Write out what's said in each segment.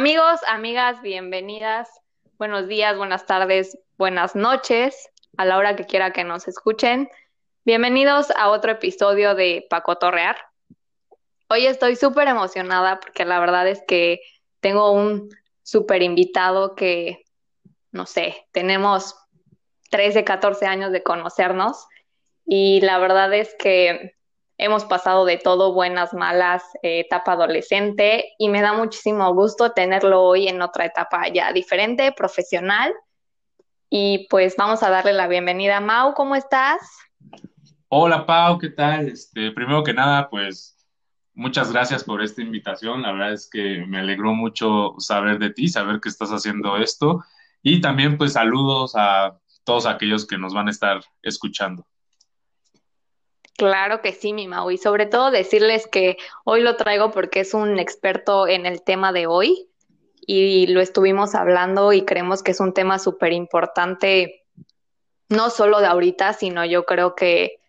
Amigos, amigas, bienvenidas. Buenos días, buenas tardes, buenas noches, a la hora que quiera que nos escuchen. Bienvenidos a otro episodio de Paco Torrear. Hoy estoy súper emocionada porque la verdad es que tengo un súper invitado que, no sé, tenemos 13, 14 años de conocernos y la verdad es que hemos pasado de todo, buenas, malas, eh, etapa adolescente, y me da muchísimo gusto tenerlo hoy en otra etapa ya diferente, profesional. Y pues vamos a darle la bienvenida. Mau, ¿cómo estás? Hola Pau, ¿qué tal? Este, primero que nada, pues muchas gracias por esta invitación. La verdad es que me alegró mucho saber de ti, saber que estás haciendo esto. Y también pues saludos a todos aquellos que nos van a estar escuchando. Claro que sí, mi Mau, y sobre todo decirles que hoy lo traigo porque es un experto en el tema de hoy y lo estuvimos hablando y creemos que es un tema súper importante, no solo de ahorita, sino yo creo que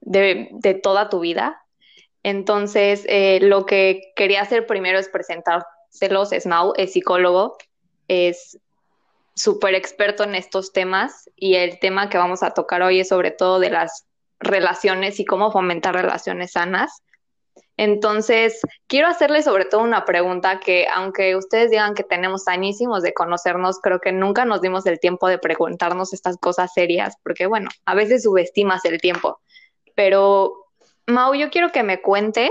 de, de toda tu vida. Entonces, eh, lo que quería hacer primero es presentárselos, es Mau, es psicólogo, es súper experto en estos temas y el tema que vamos a tocar hoy es sobre todo de las relaciones y cómo fomentar relaciones sanas. Entonces, quiero hacerle sobre todo una pregunta que, aunque ustedes digan que tenemos añísimos de conocernos, creo que nunca nos dimos el tiempo de preguntarnos estas cosas serias, porque bueno, a veces subestimas el tiempo. Pero, Mau, yo quiero que me cuentes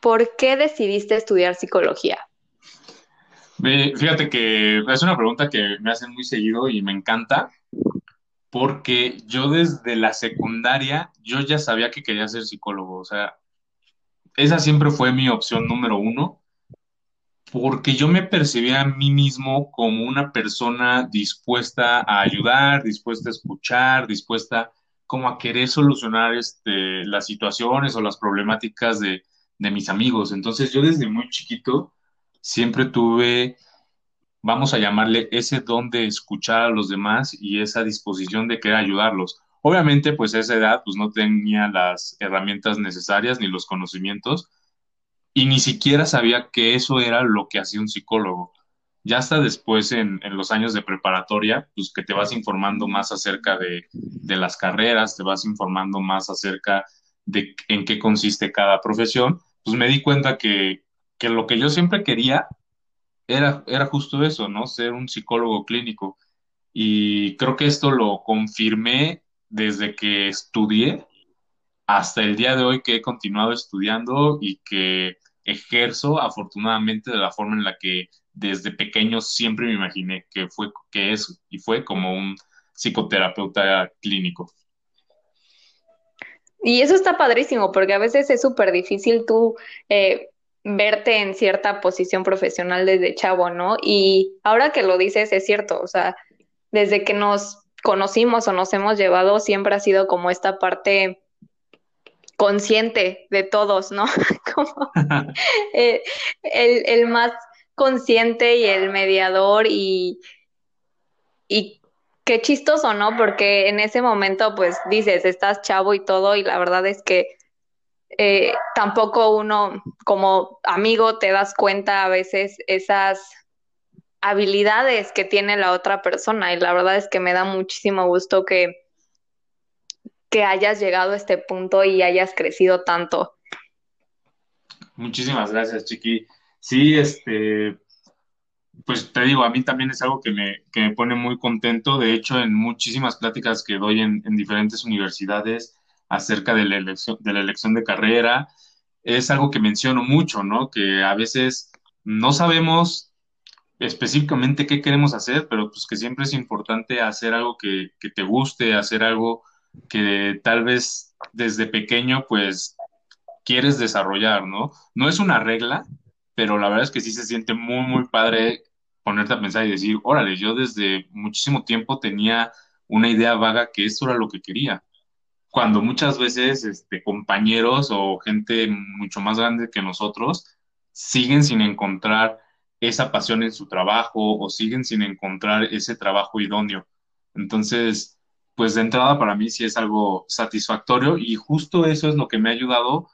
por qué decidiste estudiar psicología. Fíjate que es una pregunta que me hacen muy seguido y me encanta, porque yo desde la secundaria, yo ya sabía que quería ser psicólogo, o sea, esa siempre fue mi opción número uno, porque yo me percibía a mí mismo como una persona dispuesta a ayudar, dispuesta a escuchar, dispuesta como a querer solucionar este, las situaciones o las problemáticas de, de mis amigos. Entonces yo desde muy chiquito siempre tuve vamos a llamarle ese don de escuchar a los demás y esa disposición de querer ayudarlos. Obviamente, pues a esa edad, pues no tenía las herramientas necesarias ni los conocimientos y ni siquiera sabía que eso era lo que hacía un psicólogo. Ya hasta después, en, los años de preparatoria, pues que te vas informando más acerca de, de las carreras, te vas informando más acerca de en qué consiste cada profesión, pues me di cuenta que, que lo que yo siempre quería era, era justo eso, ¿no? Ser un psicólogo clínico. Y creo que esto lo confirmé desde que estudié hasta el día de hoy que he continuado estudiando y que ejerzo afortunadamente de la forma en la que desde pequeño siempre me imaginé que fue que es y fue como un psicoterapeuta clínico. Y eso está padrísimo, porque a veces es súper difícil tú eh, verte en cierta posición profesional desde chavo, ¿no? Y ahora que lo dices, es cierto, o sea, desde que nos conocimos o nos hemos llevado, siempre ha sido como esta parte consciente de todos, ¿no? como eh, el, el, más consciente y el mediador y, y qué chistoso, ¿no? Porque en ese momento, pues dices, estás chavo y todo, y la verdad es que eh, tampoco uno como amigo te das cuenta a veces esas habilidades que tiene la otra persona y la verdad es que me da muchísimo gusto que, que hayas llegado a este punto y hayas crecido tanto. Muchísimas gracias, Chiqui. Sí, este, pues te digo, a mí también es algo que me, que me pone muy contento. De hecho, en muchísimas pláticas que doy en, en diferentes universidades, acerca de la elección de, la elección de carrera. Es algo que menciono mucho, ¿no? Que a veces no sabemos específicamente qué queremos hacer, pero pues que siempre es importante hacer algo que, que te guste, hacer algo que tal vez desde pequeño pues quieres desarrollar, ¿no? No es una regla, pero la verdad es que sí se siente muy, muy padre ponerte a pensar y decir, órale, yo desde muchísimo tiempo tenía una idea vaga que esto era lo que quería cuando muchas veces este, compañeros o gente mucho más grande que nosotros siguen sin encontrar esa pasión en su trabajo o siguen sin encontrar ese trabajo idóneo. Entonces, pues de entrada para mí sí es algo satisfactorio y justo eso es lo que me ha ayudado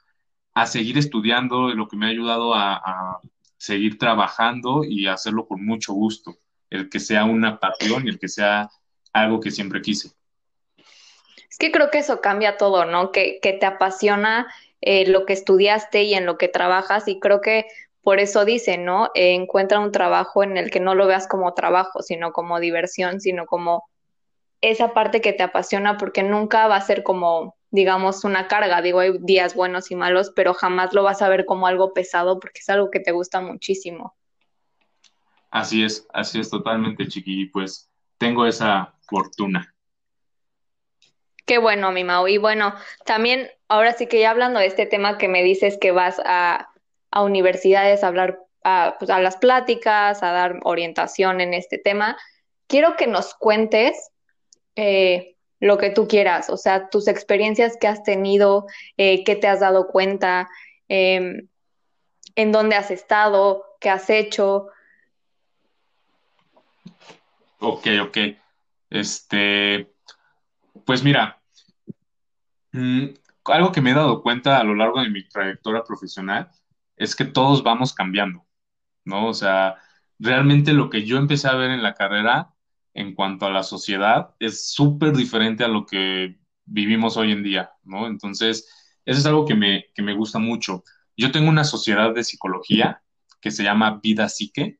a seguir estudiando, lo que me ha ayudado a, seguir trabajando y hacerlo con mucho gusto, el que sea una pasión y el que sea algo que siempre quise. Es que creo que eso cambia todo, ¿no? Que, que te apasiona eh, lo que estudiaste y en lo que trabajas y creo que por eso dice, ¿no? Eh, encuentra un trabajo en el que no lo veas como trabajo, sino como diversión, sino como esa parte que te apasiona, porque nunca va a ser como, digamos, una carga. Digo, hay días buenos y malos, pero jamás lo vas a ver como algo pesado porque es algo que te gusta muchísimo. Así es, así es totalmente, Chiqui. Pues tengo esa fortuna. Qué bueno, mi Mau. Y bueno, también, ahora sí que ya hablando de este tema que me dices que vas a, a universidades a hablar, a, pues, a las pláticas, a dar orientación en este tema, quiero que nos cuentes eh, lo que tú quieras, o sea, tus experiencias que has tenido, eh, qué te has dado cuenta, em, en dónde has estado, qué has hecho. Ok, ok. Este, pues mira, mm, algo que me he dado cuenta a lo largo de mi trayectoria profesional es que todos vamos cambiando, ¿no? O sea, realmente lo que yo empecé a ver en la carrera en cuanto a la sociedad es súper diferente a lo que vivimos hoy en día, ¿no? Entonces, eso es algo que me, que me gusta mucho. Yo tengo una sociedad de psicología que se llama Vida Psique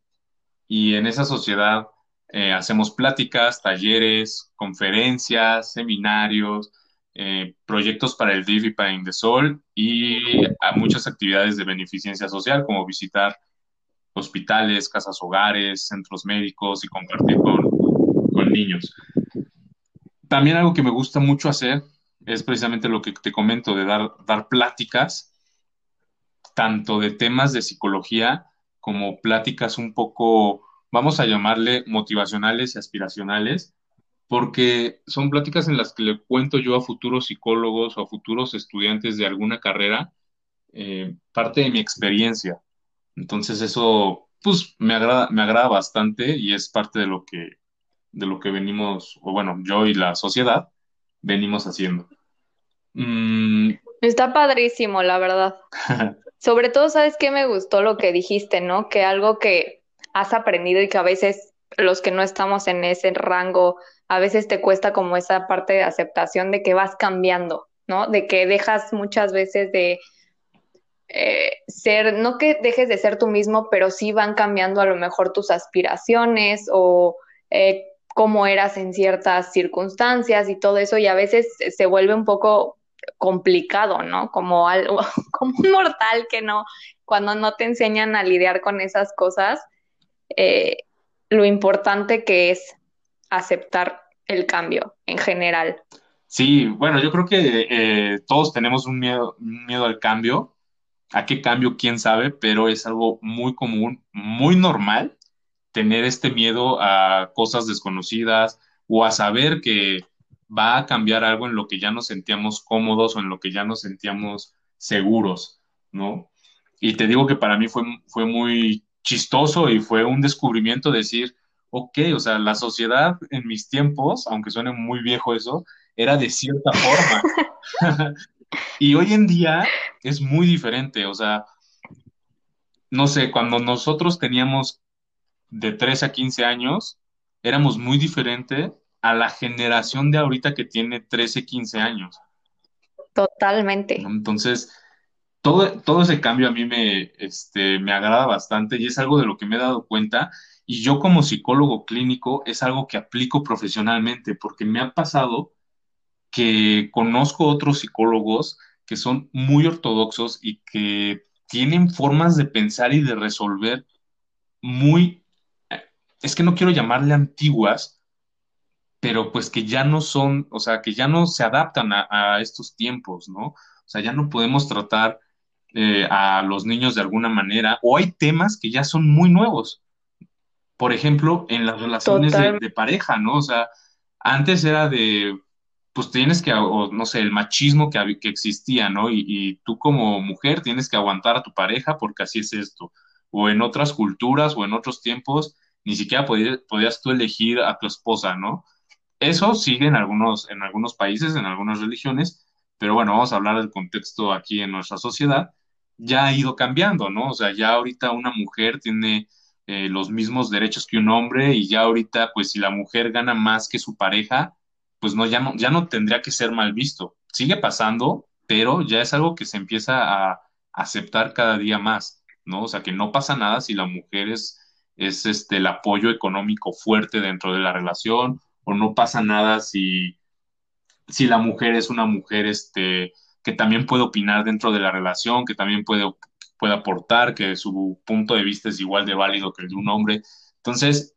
y en esa sociedad eh, hacemos pláticas, talleres, conferencias, seminarios, eh, proyectos para el DIF y para Indesol y a muchas actividades de beneficencia social como visitar hospitales, casas hogares, centros médicos y compartir con, con niños. También algo que me gusta mucho hacer es precisamente lo que te comento, de dar, dar pláticas, tanto de temas de psicología como pláticas un poco, vamos a llamarle motivacionales y aspiracionales, porque son pláticas en las que le cuento yo a futuros psicólogos o a futuros estudiantes de alguna carrera eh, parte de mi experiencia. Entonces eso, pues, me agrada, me agrada bastante y es parte de lo que, de lo que venimos, o bueno, yo y la sociedad venimos haciendo. Mm. Está padrísimo, la verdad. Sobre todo, ¿sabes qué me gustó lo que dijiste, no? Que algo que has aprendido y que a veces los que no estamos en ese rango a veces te cuesta como esa parte de aceptación de que vas cambiando, ¿no? De que dejas muchas veces de eh, ser, no que dejes de ser tú mismo, pero sí van cambiando a lo mejor tus aspiraciones o eh, cómo eras en ciertas circunstancias y todo eso, y a veces se vuelve un poco complicado, ¿no? Como algo, como un mortal que no, cuando no te enseñan a lidiar con esas cosas, eh, lo importante que es aceptar el cambio en general. Sí, bueno, yo creo que eh, todos tenemos un miedo, miedo al cambio. ¿A qué cambio? ¿Quién sabe? Pero es algo muy común, muy normal tener este miedo a cosas desconocidas o a saber que va a cambiar algo en lo que ya nos sentíamos cómodos o en lo que ya nos sentíamos seguros, ¿no? Y te digo que para mí fue, fue muy chistoso y fue un descubrimiento decir, ok, o sea, la sociedad en mis tiempos, aunque suene muy viejo eso, era de cierta forma. y hoy en día es muy diferente, o sea, no sé, cuando nosotros teníamos de 13 a 15 años, éramos muy diferente a la generación de ahorita que tiene 13, 15 años. Totalmente. Entonces, todo, todo ese cambio a mí me, este, me agrada bastante y es algo de lo que me he dado cuenta y yo como psicólogo clínico es algo que aplico profesionalmente porque me ha pasado que conozco otros psicólogos que son muy ortodoxos y que tienen formas de pensar y de resolver muy, es que no quiero llamarle antiguas, pero pues que ya no son, o sea, que ya no se adaptan a, estos tiempos, ¿no? O sea, ya no podemos tratar eh, a los niños de alguna manera, o hay temas que ya son muy nuevos por ejemplo, en las relaciones de, pareja, ¿no? O sea, antes era de, pues tienes que, no sé, el machismo que, que existía, ¿no? Y, tú como mujer tienes que aguantar a tu pareja porque así es esto. O en otras culturas o en otros tiempos, ni siquiera podías, podías tú elegir a tu esposa, ¿no? Eso sigue en algunos, en algunos países, en algunas religiones, pero bueno, vamos a hablar del contexto aquí en nuestra sociedad. ya ha ido cambiando, ¿no? O sea, ya ahorita una mujer tiene eh, los mismos derechos que un hombre y ya ahorita, pues si la mujer gana más que su pareja, pues no, ya no, ya no tendría que ser mal visto. Sigue pasando, pero ya es algo que se empieza a aceptar cada día más, ¿no? O sea, que no pasa nada si la mujer es, es este, el apoyo económico fuerte dentro de la relación, o no pasa nada si, si la mujer es una mujer este, que también puede opinar dentro de la relación, que también puede, puede aportar, que su punto de vista es igual de válido que el de un hombre. Entonces,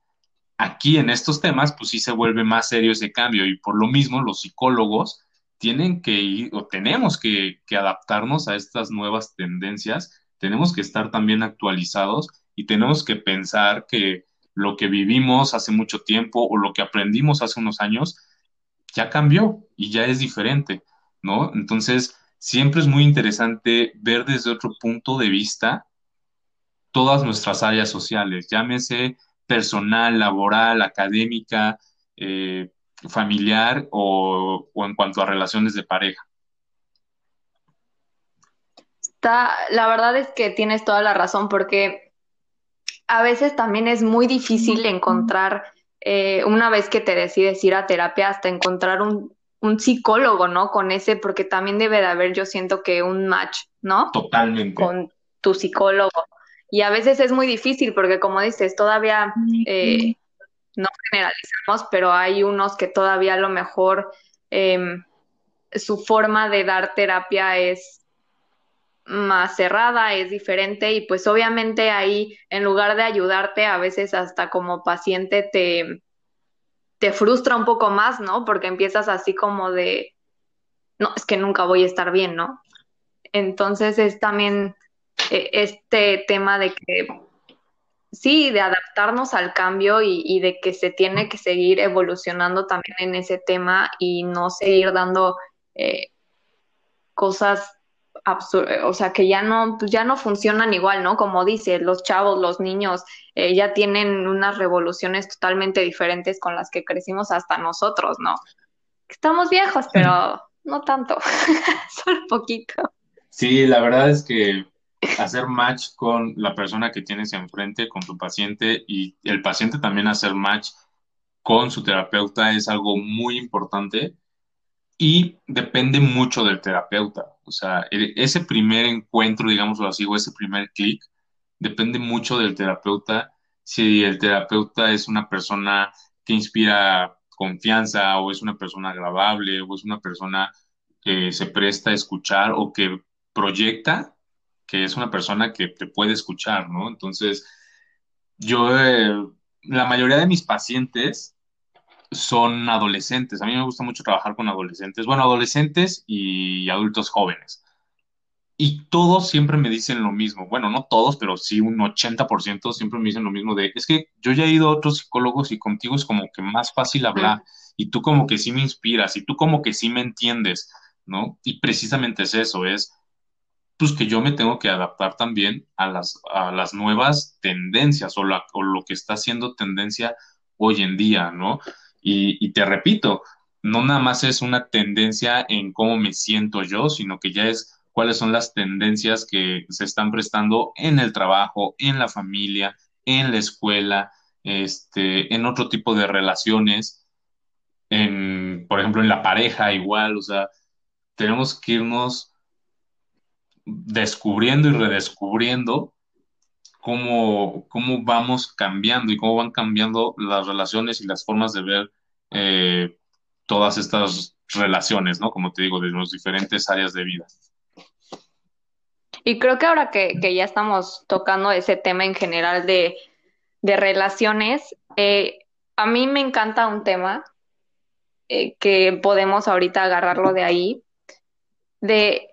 aquí en estos temas, pues sí se vuelve más serio ese cambio y por lo mismo los psicólogos tienen que ir o tenemos que, que adaptarnos a estas nuevas tendencias, tenemos que estar también actualizados y tenemos que pensar que lo que vivimos hace mucho tiempo o lo que aprendimos hace unos años ya cambió y ya es diferente, ¿no? Entonces, siempre es muy interesante ver desde otro punto de vista todas nuestras áreas sociales, llámese personal, laboral, académica, eh, familiar o, o, en cuanto a relaciones de pareja. Está, la verdad es que tienes toda la razón porque a veces también es muy difícil encontrar, eh, una vez que te decides ir a terapia, hasta encontrar un, un psicólogo, ¿no? Con ese, porque también debe de haber, yo siento que un match, ¿no? Totalmente. Con tu psicólogo. Y a veces es muy difícil porque, como dices, todavía eh, no generalizamos, pero hay unos que todavía a lo mejor eh, su forma de dar terapia es más cerrada, es diferente y pues obviamente ahí en lugar de ayudarte a veces hasta como paciente te, te frustra un poco más, ¿no? Porque empiezas así como de, no, es que nunca voy a estar bien, ¿no? Entonces es también eh, este tema de que sí, de adaptarnos al cambio y, y, de que se tiene que seguir evolucionando también en ese tema y no seguir dando eh, cosas o sea, que ya no, pues ya no funcionan igual, ¿no? Como dice, los chavos, los niños, eh, ya tienen unas revoluciones totalmente diferentes con las que crecimos hasta nosotros, ¿no? Estamos viejos, pero no tanto, solo poquito. Sí, la verdad es que hacer match con la persona que tienes enfrente, con tu paciente, y el paciente también hacer match con su terapeuta es algo muy importante y depende mucho del terapeuta. O sea, ese primer encuentro, digámoslo así, o ese primer clic, depende mucho del terapeuta. Si el terapeuta es una persona que inspira confianza o es una persona agradable o es una persona que se presta a escuchar o que proyecta que es una persona que te puede escuchar, ¿no? Entonces, yo, eh, la mayoría de mis pacientes son adolescentes. A mí me gusta mucho trabajar con adolescentes, bueno, adolescentes y adultos jóvenes. Y todos siempre me dicen lo mismo. Bueno, no todos, pero sí un 80% siempre me dicen lo mismo de, es que yo ya he ido a otros psicólogos y contigo es como que más fácil hablar y tú como que sí me inspiras y tú como que sí me entiendes, ¿no? Y precisamente es eso, es pues que yo me tengo que adaptar también a las, a las nuevas tendencias o, la, o lo que está haciendo tendencia hoy en día, ¿no? Y, te repito, no nada más es una tendencia en cómo me siento yo, sino que ya es cuáles son las tendencias que se están prestando en el trabajo, en la familia, en la escuela, este, en otro tipo de relaciones, en, por ejemplo, en la pareja igual, o sea, tenemos que irnos descubriendo y redescubriendo cómo, cómo vamos cambiando y cómo van cambiando las relaciones y las formas de ver eh, todas estas relaciones, ¿no? Como te digo, de las diferentes áreas de vida. Y creo que ahora que, ya estamos tocando ese tema en general de, de relaciones, eh, a mí me encanta un tema eh, que podemos ahorita agarrarlo de ahí, de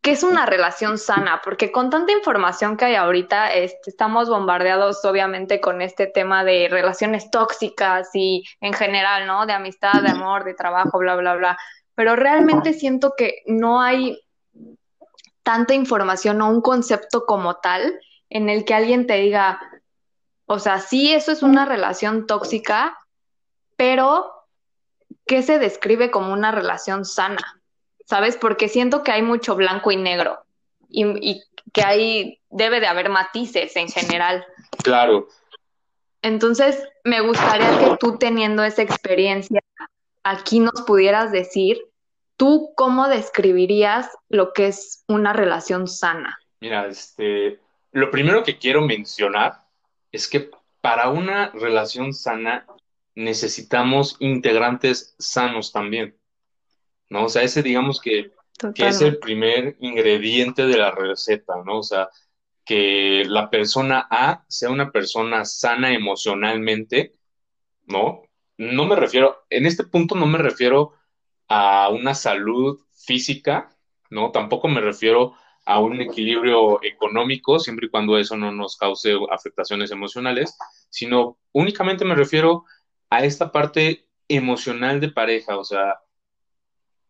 ¿Qué es una relación sana? Porque con tanta información que hay ahorita, este, estamos bombardeados obviamente con este tema de relaciones tóxicas y en general, ¿no? De amistad, de amor, de trabajo, bla, bla, bla. Pero realmente siento que no hay tanta información o un concepto como tal en el que alguien te diga, o sea, sí, eso es una relación tóxica, pero ¿qué se describe como una relación sana? ¿Sabes? Porque siento que hay mucho blanco y negro. Y, que hay, debe de haber matices en general. Claro. Entonces, me gustaría que tú teniendo esa experiencia, aquí nos pudieras decir, ¿tú cómo describirías lo que es una relación sana? Mira, este, lo primero que quiero mencionar es que para una relación sana necesitamos integrantes sanos también, ¿no? O sea, ese digamos que, que es el primer ingrediente de la receta, ¿no? O sea, que la persona A sea una persona sana emocionalmente, ¿no? No me refiero, en este punto no me refiero a una salud física, ¿no? Tampoco me refiero a un equilibrio económico, siempre y cuando eso no nos cause afectaciones emocionales, sino únicamente me refiero a esta parte emocional de pareja, o sea,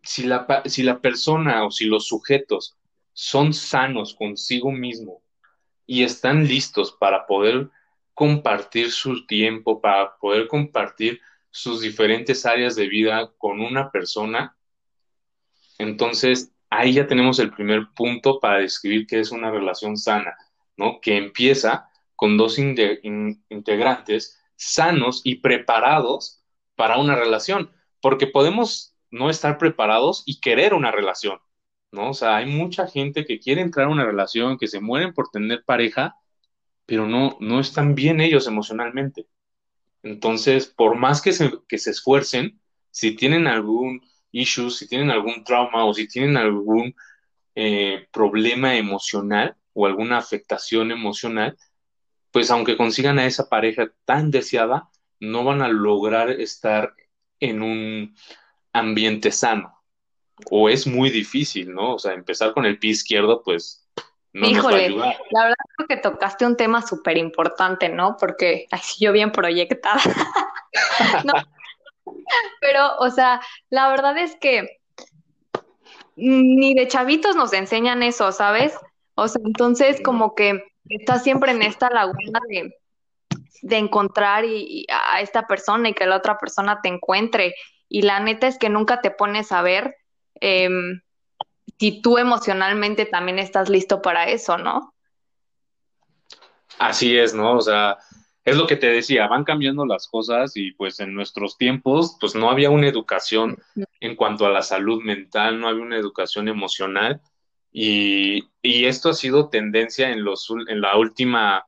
si la, si la persona o si los sujetos son sanos consigo mismo y están listos para poder compartir su tiempo, para poder compartir sus diferentes áreas de vida con una persona, entonces ahí ya tenemos el primer punto para describir qué es una relación sana, ¿no? Que empieza con dos integrantes sanos y preparados para una relación, porque podemos no estar preparados y querer una relación, ¿no? O sea, hay mucha gente que quiere entrar a una relación, que se mueren por tener pareja, pero no, no están bien ellos emocionalmente. Entonces, por más que se, que se esfuercen, si tienen algún issue, si tienen algún trauma o si tienen algún eh, problema emocional o alguna afectación emocional, pues aunque consigan a esa pareja tan deseada, no van a lograr estar en un ambiente sano. O es muy difícil, ¿no? O sea, empezar con el pie izquierdo, pues no nos va a ayudar. La verdad creo que tocaste un tema súper importante, ¿no? Porque, así yo bien proyectada. no, pero, o sea, la verdad es que ni de chavitos nos enseñan eso, ¿sabes? O sea, entonces como que estás siempre en esta laguna de, encontrar y, a esta persona y que la otra persona te encuentre. Y la neta es que nunca te pones a ver em, si tú emocionalmente también estás listo para eso, ¿no? Así es, ¿no? O sea, es lo que te decía, van cambiando las cosas y pues en nuestros tiempos pues no había una educación en cuanto a la salud mental, no había una educación emocional y, esto ha sido tendencia en los en la última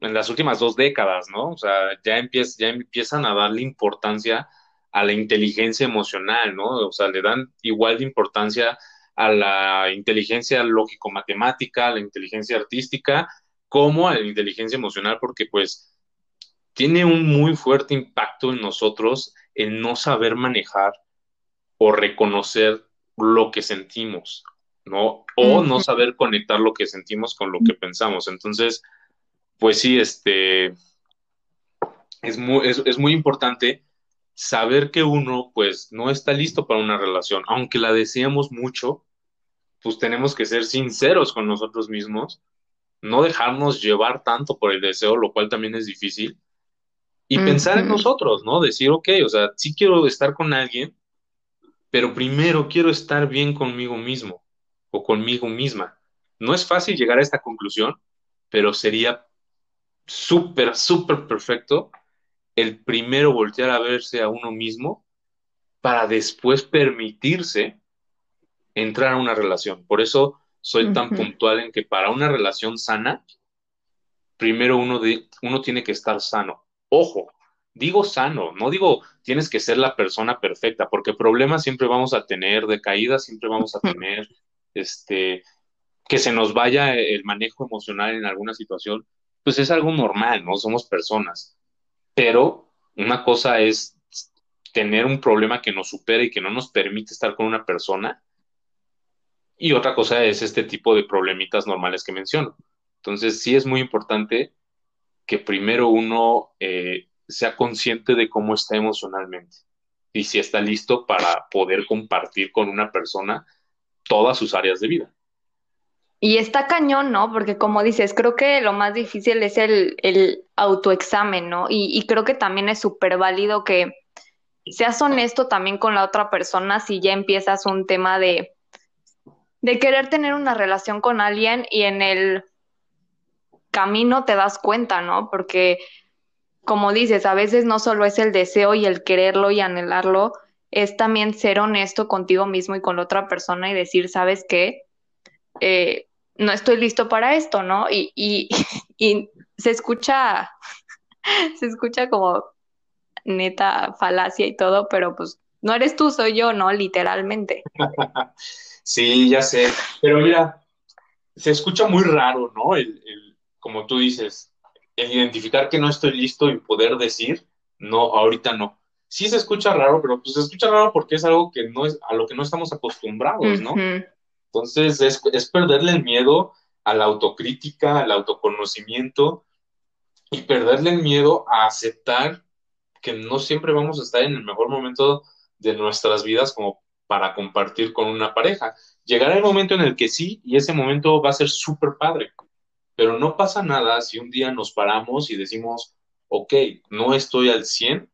en las últimas dos décadas, ¿no? O sea, ya, ya empiezan a darle importancia a la inteligencia emocional, ¿no? O sea, le dan igual de importancia a la inteligencia lógico-matemática, a la inteligencia artística, como a la inteligencia emocional, porque pues tiene un muy fuerte impacto en nosotros el no saber manejar o reconocer lo que sentimos, ¿no? O no saber conectar lo que sentimos con lo que pensamos. Entonces, pues sí, este, es muy, es, muy importante saber que uno, pues, no está listo para una relación, aunque la deseamos mucho, pues tenemos que ser sinceros con nosotros mismos, no dejarnos llevar tanto por el deseo, lo cual también es difícil, y pensar en nosotros, ¿no? Decir, ok, o sea, sí quiero estar con alguien, pero primero quiero estar bien conmigo mismo o conmigo misma. No es fácil llegar a esta conclusión, pero sería súper, súper perfecto el primero voltear a verse a uno mismo para después permitirse entrar a una relación. Por eso soy tan puntual en que para una relación sana, primero uno, de, uno tiene que estar sano. Ojo, digo sano, no digo tienes que ser la persona perfecta, porque problemas siempre vamos a tener, de caídas siempre vamos a tener, este, que se nos vaya el manejo emocional en alguna situación, pues es algo normal, ¿no? Somos personas. Pero una cosa es tener un problema que nos supere y que no nos permite estar con una persona. Y otra cosa es este tipo de problemitas normales que menciono. Entonces, sí es muy importante que primero uno eh, sea consciente de cómo está emocionalmente y si está listo para poder compartir con una persona todas sus áreas de vida. Y está cañón, ¿no? Porque como dices, creo que lo más difícil es el, autoexamen, ¿no? Y, y creo que también es súper válido que seas honesto también con la otra persona si ya empiezas un tema de de querer tener una relación con alguien y en el camino te das cuenta, ¿no? Porque, como dices, a veces no solo es el deseo y el quererlo y anhelarlo, es también ser honesto contigo mismo y con la otra persona y decir, ¿sabes qué? Eh, no estoy listo para esto, ¿no? Y, y, y se escucha, se escucha como neta falacia y todo, pero pues no eres tú, soy yo, ¿no? Literalmente. sí, ya sé. Pero mira, se escucha muy raro, ¿no? El, el, como tú dices, el identificar que no estoy listo y poder decir, no, ahorita no. Sí se escucha raro, pero pues se escucha raro porque es algo que no es, a lo que no estamos acostumbrados, ¿no? Entonces es, perderle el miedo a la autocrítica, al autoconocimiento y perderle el miedo a aceptar que no siempre vamos a estar en el mejor momento de nuestras vidas como para compartir con una pareja. Llegará el momento en el que sí, y ese momento va a ser súper padre, pero no pasa nada si un día nos paramos y decimos, ok, no estoy al 100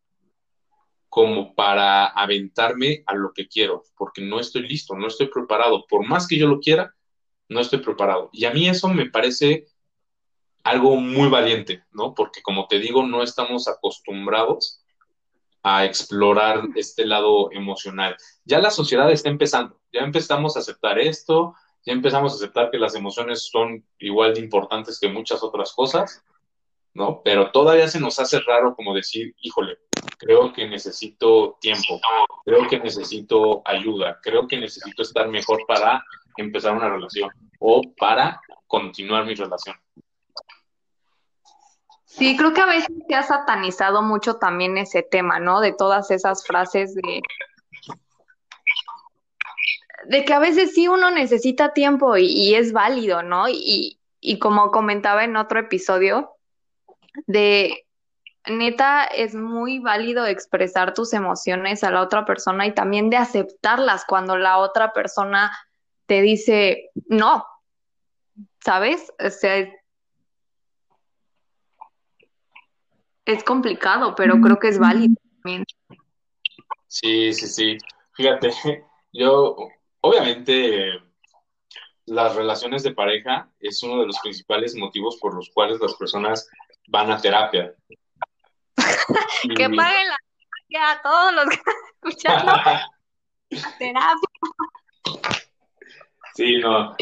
como para aventarme a lo que quiero, porque no estoy listo, no estoy preparado. Por más que yo lo quiera, no estoy preparado. Y a mí eso me parece algo muy valiente, ¿no? Porque como te digo, no estamos acostumbrados a explorar este lado emocional. Ya la sociedad está empezando, ya empezamos a aceptar esto, ya empezamos a aceptar que las emociones son igual de importantes que muchas otras cosas, ¿no? Pero todavía se nos hace raro como decir, híjole, creo que necesito tiempo, creo que necesito ayuda, creo que necesito estar mejor para empezar una relación o para continuar mi relación. Sí, creo que a veces se ha satanizado mucho también ese tema, ¿no? De todas esas frases de de que a veces sí uno necesita tiempo y, es válido, ¿no? Y, y como comentaba en otro episodio, de neta es muy válido expresar tus emociones a la otra persona y también de aceptarlas cuando la otra persona te dice no, ¿sabes? O sea, es complicado, pero creo que es válido también. Sí, sí, sí. Fíjate, yo, obviamente, las relaciones de pareja es uno de los principales motivos por los cuales las personas van a terapia. Que paguen la terapia a todos los que están escuchando. terapia. Sí, no.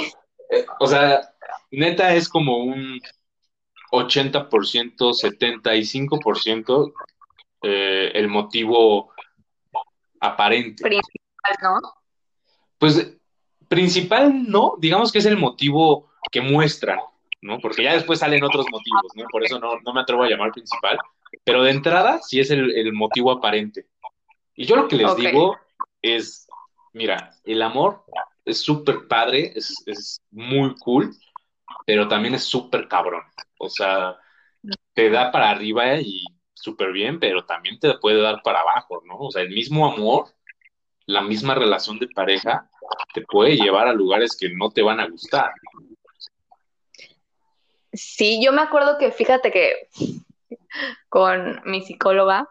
Eh, o sea, neta es como un 80%, 75% eh, el motivo aparente. Principal, ¿no? Pues principal no, digamos que es el motivo que muestra, ¿no? Porque ya después salen otros motivos, ¿no? Por eso no, me atrevo a llamar principal, pero de entrada sí es el, motivo aparente. Y yo lo que les digo es, mira, el amor es súper padre, es, es muy cool, pero también es súper cabrón. O sea, te da para arriba y súper bien, pero también te puede dar para abajo, ¿no? O sea, el mismo amor, la misma relación de pareja, te puede llevar a lugares que no te van a gustar. Sí, yo me acuerdo que, fíjate que con mi psicóloga,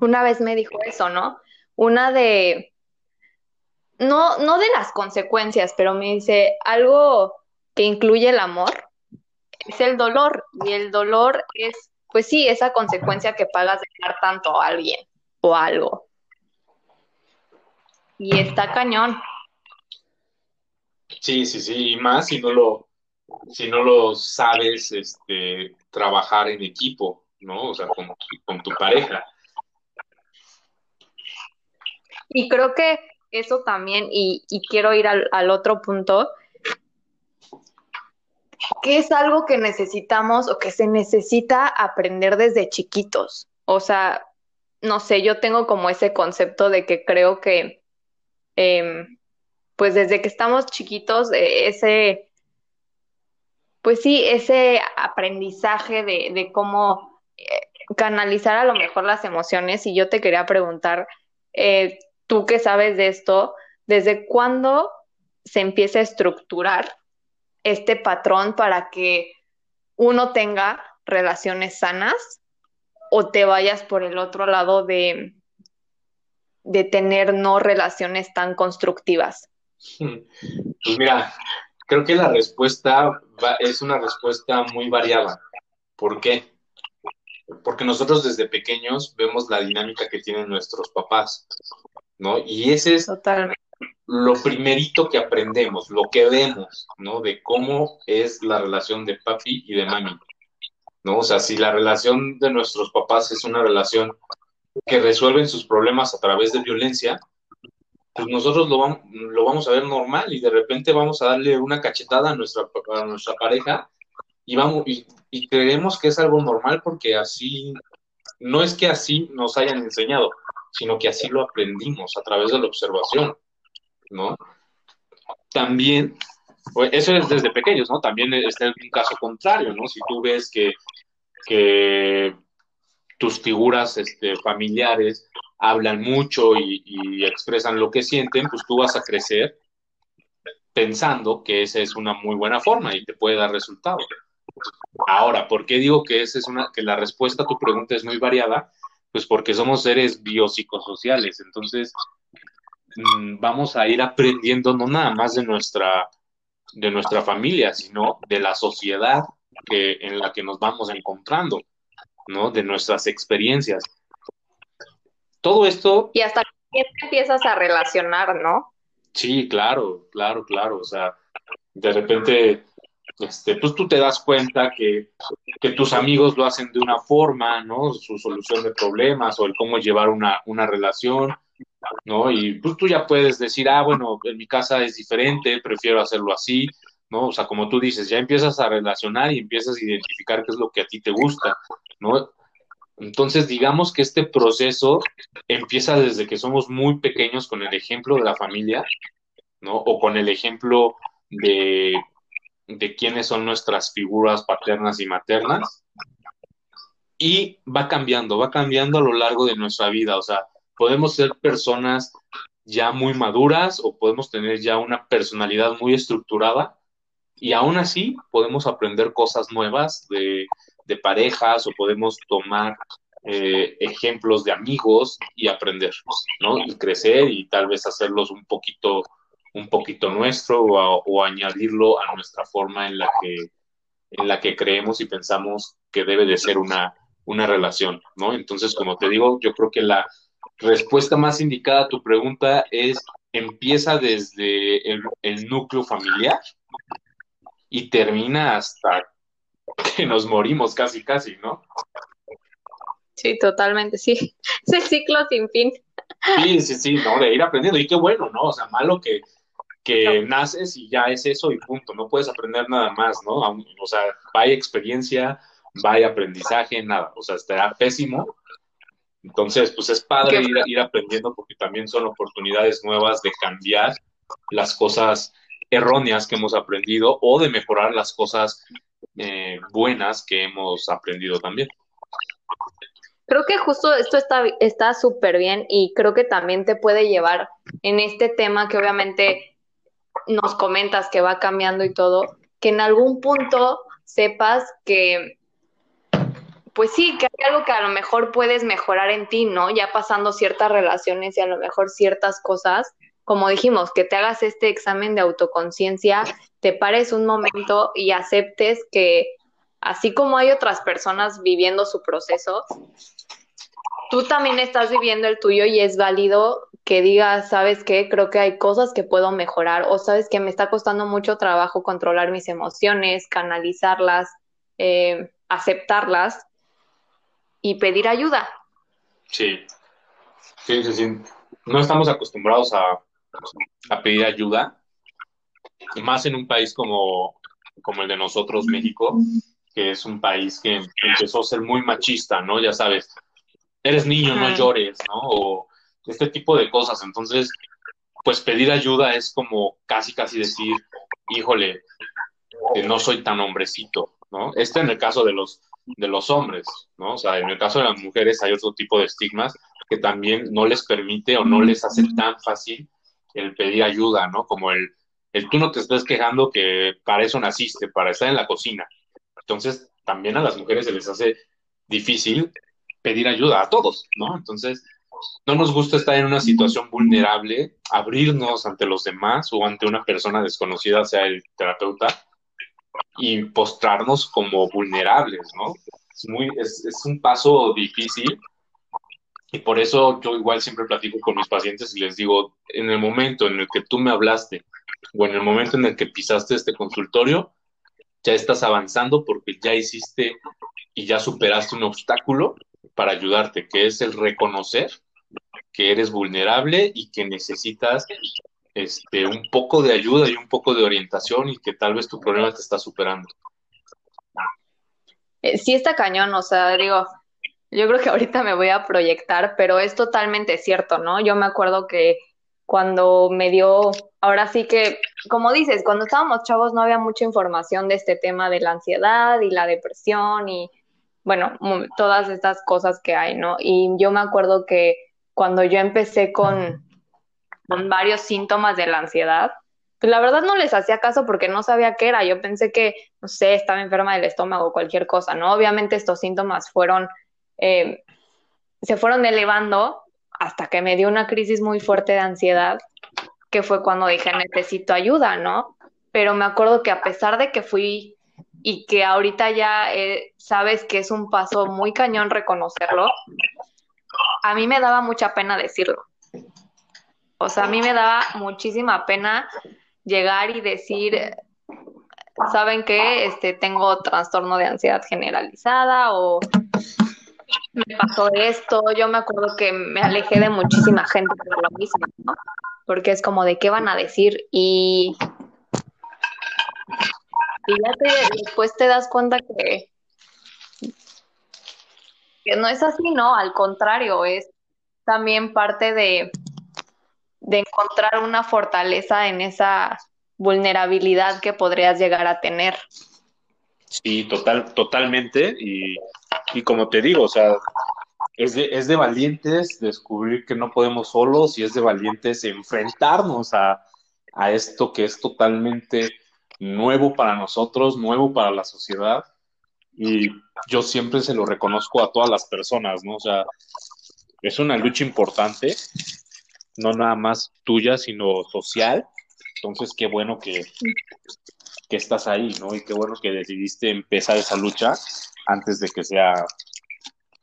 una vez me dijo eso, ¿no? Una de, no, no de las consecuencias, pero me dice algo que incluye el amor, es el dolor. Y el dolor es, pues sí, esa consecuencia que pagas de dar tanto a alguien o algo. Y está cañón. Sí, sí, sí, y más si no lo, si no lo sabes este, trabajar en equipo, ¿no? O sea, con, tu pareja. Y creo que eso también, y, y quiero ir al, al, otro punto, que es algo que necesitamos o que se necesita aprender desde chiquitos. O sea, no sé, yo tengo como ese concepto de que creo que, em, pues desde que estamos chiquitos, eh, ese, pues sí, ese aprendizaje de, cómo eh, canalizar a lo mejor las emociones. Y yo te quería preguntar, eh, tú que sabes de esto, ¿desde cuándo se empieza a estructurar este patrón para que uno tenga relaciones sanas o te vayas por el otro lado de, de tener no relaciones tan constructivas. Pues mira, creo que la respuesta es una respuesta muy variada. ¿Por qué? Porque nosotros desde pequeños vemos la dinámica que tienen nuestros papás, ¿no? Y ese es lo primerito que aprendemos, lo que vemos, ¿no? De cómo es la relación de papi y de mami, ¿no? O sea, si la relación de nuestros papás es una relación que resuelven sus problemas a través de violencia, pues nosotros lo vamos, lo vamos a ver normal y de repente vamos a darle una cachetada a nuestra, a nuestra pareja y, vamos, y, y creemos que es algo normal porque así, no es que así nos hayan enseñado, sino que así lo aprendimos a través de la observación, ¿no? También, pues, eso es desde pequeños, ¿no? También está un caso contrario, ¿no? Si tú ves que, que tus figuras este, familiares hablan mucho y, expresan lo que sienten, pues tú vas a crecer pensando que esa es una muy buena forma y te puede dar resultados. Ahora, ¿por qué digo que esa es una, que la respuesta a tu pregunta es muy variada? Pues porque somos seres biopsicosociales, entonces mm, vamos a ir aprendiendo no nada más de nuestra, de nuestra familia, sino de la sociedad en la que nos vamos encontrando. ¿no? De nuestras experiencias. Todo esto... Y hasta que empiezas a relacionar, ¿no? Sí, claro, claro, claro. O sea, de repente, este, pues tú te das cuenta que, que tus amigos lo hacen de una forma, ¿no? Su solución de problemas o el cómo llevar una, una relación, ¿no? Y pues tú ya puedes decir, ah, bueno, en mi casa es diferente, prefiero hacerlo así, ¿no? O sea, como tú dices, ya empiezas a relacionar y empiezas a identificar qué es lo que a ti te gusta, ¿no? Entonces, digamos que este proceso empieza desde que somos muy pequeños con el ejemplo de la familia, ¿no? O con el ejemplo de, de quiénes son nuestras figuras paternas y maternas. Y va cambiando, va cambiando a lo largo de nuestra vida. O sea, podemos ser personas ya muy maduras o podemos tener ya una personalidad muy estructurada y aún así podemos aprender cosas nuevas de, de parejas o podemos tomar eh, ejemplos de amigos y aprender, ¿no? Y crecer y tal vez hacerlos un poquito, un poquito nuestro o, añadirlo a nuestra forma en la que, en la que creemos y pensamos que debe de ser una, una relación, ¿no? Entonces, como te digo, yo creo que la respuesta más indicada a tu pregunta es empieza desde el, el núcleo familiar y termina hasta que nos morimos casi, casi, ¿no? Sí, totalmente, sí. Es el ciclo sin fin. Sí, sí, sí, no, de ir aprendiendo. Y qué bueno, ¿no? O sea, malo que, que naces y ya es eso y punto. No puedes aprender nada más, ¿no? O sea, vaya experiencia, vaya aprendizaje, nada. O sea, estará pésimo. Entonces, pues es padre ir, ir aprendiendo porque también son oportunidades nuevas de cambiar las cosas erróneas que hemos aprendido o de mejorar las cosas eh, buenas que hemos aprendido también. Creo que justo esto está súper bien y creo que también te puede llevar en este tema que obviamente nos comentas que va cambiando y todo, que en algún punto sepas que, pues sí, que hay algo que a lo mejor puedes mejorar en ti, ¿no? Ya pasando ciertas relaciones y a lo mejor ciertas cosas, como dijimos, que te hagas este examen de autoconciencia, te pares un momento y aceptes que así como hay otras personas viviendo su proceso, tú también estás viviendo el tuyo y es válido que digas, sabes qué, creo que hay cosas que puedo mejorar o sabes que me está costando mucho trabajo controlar mis emociones, canalizarlas, eh, aceptarlas y pedir ayuda. Sí, sí, sí, sí. No estamos acostumbrados a, a pedir ayuda, más en un país como, como el de nosotros, México, que es un país que empezó a ser muy machista, ¿no? Ya sabes, eres niño, no llores, ¿no? O este tipo de cosas. Entonces, pues pedir ayuda es como casi, casi decir, híjole, no soy tan hombrecito, ¿no? Este en el caso de los, de los hombres, ¿no? O sea, en el caso de las mujeres hay otro tipo de estigmas que también no les permite o no les hace tan fácil el pedir ayuda, ¿no? Como el, tú no te estés quejando que para eso naciste, para estar en la cocina. Entonces, también a las mujeres se les hace difícil pedir ayuda a todos, ¿no? Entonces, no nos gusta estar en una situación vulnerable, abrirnos ante los demás o ante una persona desconocida, sea el terapeuta, y postrarnos como vulnerables, ¿no? Es, muy, es un paso difícil y por eso yo igual siempre platico con mis pacientes y les digo, en el momento en el que tú me hablaste o en el momento en el que pisaste este consultorio, ya estás avanzando porque ya hiciste y ya superaste un obstáculo para ayudarte, que es el reconocer que eres vulnerable y que necesitas este, un poco de ayuda y un poco de orientación y que tal vez tu problema te está superando. Eh, sí está cañón, o sea, digo, yo creo que ahorita me voy a proyectar, pero es totalmente cierto, ¿no? Yo me acuerdo que cuando me dio, ahora sí que, como dices, cuando estábamos chavos no había mucha información de este tema de la ansiedad y la depresión y, bueno, todas estas cosas que hay, ¿no? Y yo me acuerdo que cuando yo empecé con, con varios síntomas de la ansiedad, pues la verdad no les hacía caso porque no sabía qué era. Yo pensé que, no sé, estaba enferma del estómago o cualquier cosa, ¿no? Obviamente estos síntomas fueron, eh, se fueron elevando hasta que me dio una crisis muy fuerte de ansiedad, que fue cuando dije, necesito ayuda, ¿no? Pero me acuerdo que a pesar de que fui y que ahorita ya eh, sabes que es un paso muy cañón reconocerlo, a mí me daba mucha pena decirlo. O sea, a mí me daba muchísima pena llegar y decir, ¿saben qué? Este, tengo trastorno de ansiedad generalizada o me pasó esto. Yo me acuerdo que me alejé de muchísima gente por lo mismo, ¿no? Porque es como de qué van a decir y, y ya te, después te das cuenta que que no es así, ¿no? Al contrario, es también parte de, de encontrar una fortaleza en esa vulnerabilidad que podrías llegar a tener. Sí, total, totalmente. Y, y como te digo, o sea, es de, es de valientes descubrir que no podemos solos y es de valientes enfrentarnos a, a esto que es totalmente nuevo para nosotros, nuevo para la sociedad y yo siempre se lo reconozco a todas las personas, ¿no? O sea, es una lucha importante, no nada más tuya, sino social. Entonces, qué bueno que, que estás ahí, ¿no? Y qué bueno que decidiste empezar esa lucha antes de que sea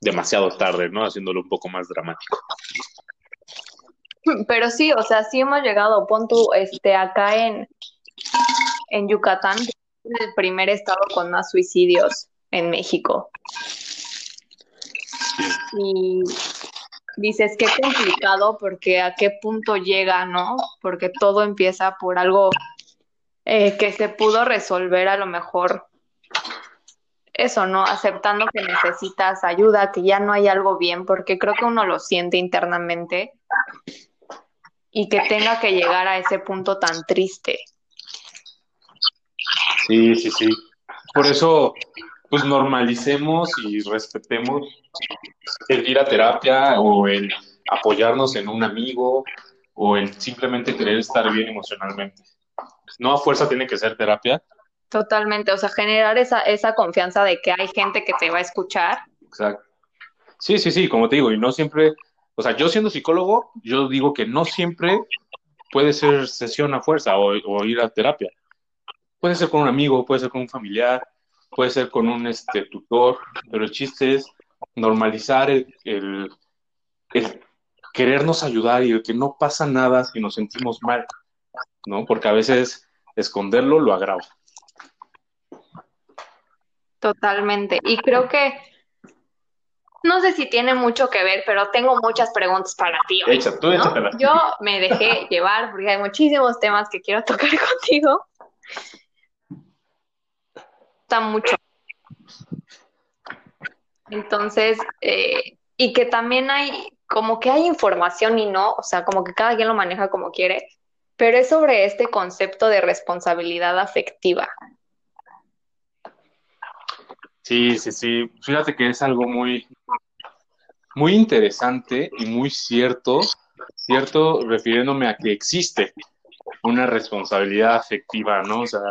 demasiado tarde, ¿no? Haciéndolo un poco más dramático. Pero sí, o sea, sí hemos llegado, pon tú, este, acá en, en Yucatán, el primer estado con más suicidios en México. Y dices, qué complicado porque a qué punto llega, ¿no? Porque todo empieza por algo eh, que se pudo resolver a lo mejor. Eso, ¿no? Aceptando que necesitas ayuda, que ya no hay algo bien, porque creo que uno lo siente internamente y que tenga que llegar a ese punto tan triste. Sí, sí, sí. Por eso pues normalicemos y respetemos el ir a terapia o el apoyarnos en un amigo o el simplemente querer estar bien emocionalmente. No a fuerza tiene que ser terapia. Totalmente, o sea, generar esa, esa confianza de que hay gente que te va a escuchar. Exacto. Sí, sí, sí, como te digo, y no siempre, o sea, yo siendo psicólogo, yo digo que no siempre puede ser sesión a fuerza o, ir a terapia. Puede ser con un amigo, puede ser con un familiar, puede ser con un este, tutor, pero el chiste es normalizar el, el, querernos ayudar y el que no pasa nada si nos sentimos mal, ¿no? Porque a veces esconderlo lo agrava. Totalmente. Y creo que no sé si tiene mucho que ver, pero tengo muchas preguntas para ti. tú Yo me dejé llevar porque hay muchísimos temas que quiero tocar contigo mucho. Entonces, eh, y que también hay, como que hay información y no, o sea, como que cada quien lo maneja como quiere, pero es sobre este concepto de responsabilidad afectiva. Sí, sí, sí. Fíjate que es algo muy, muy interesante y muy cierto, cierto, refiriéndome a que existe una responsabilidad afectiva, ¿no? O sea,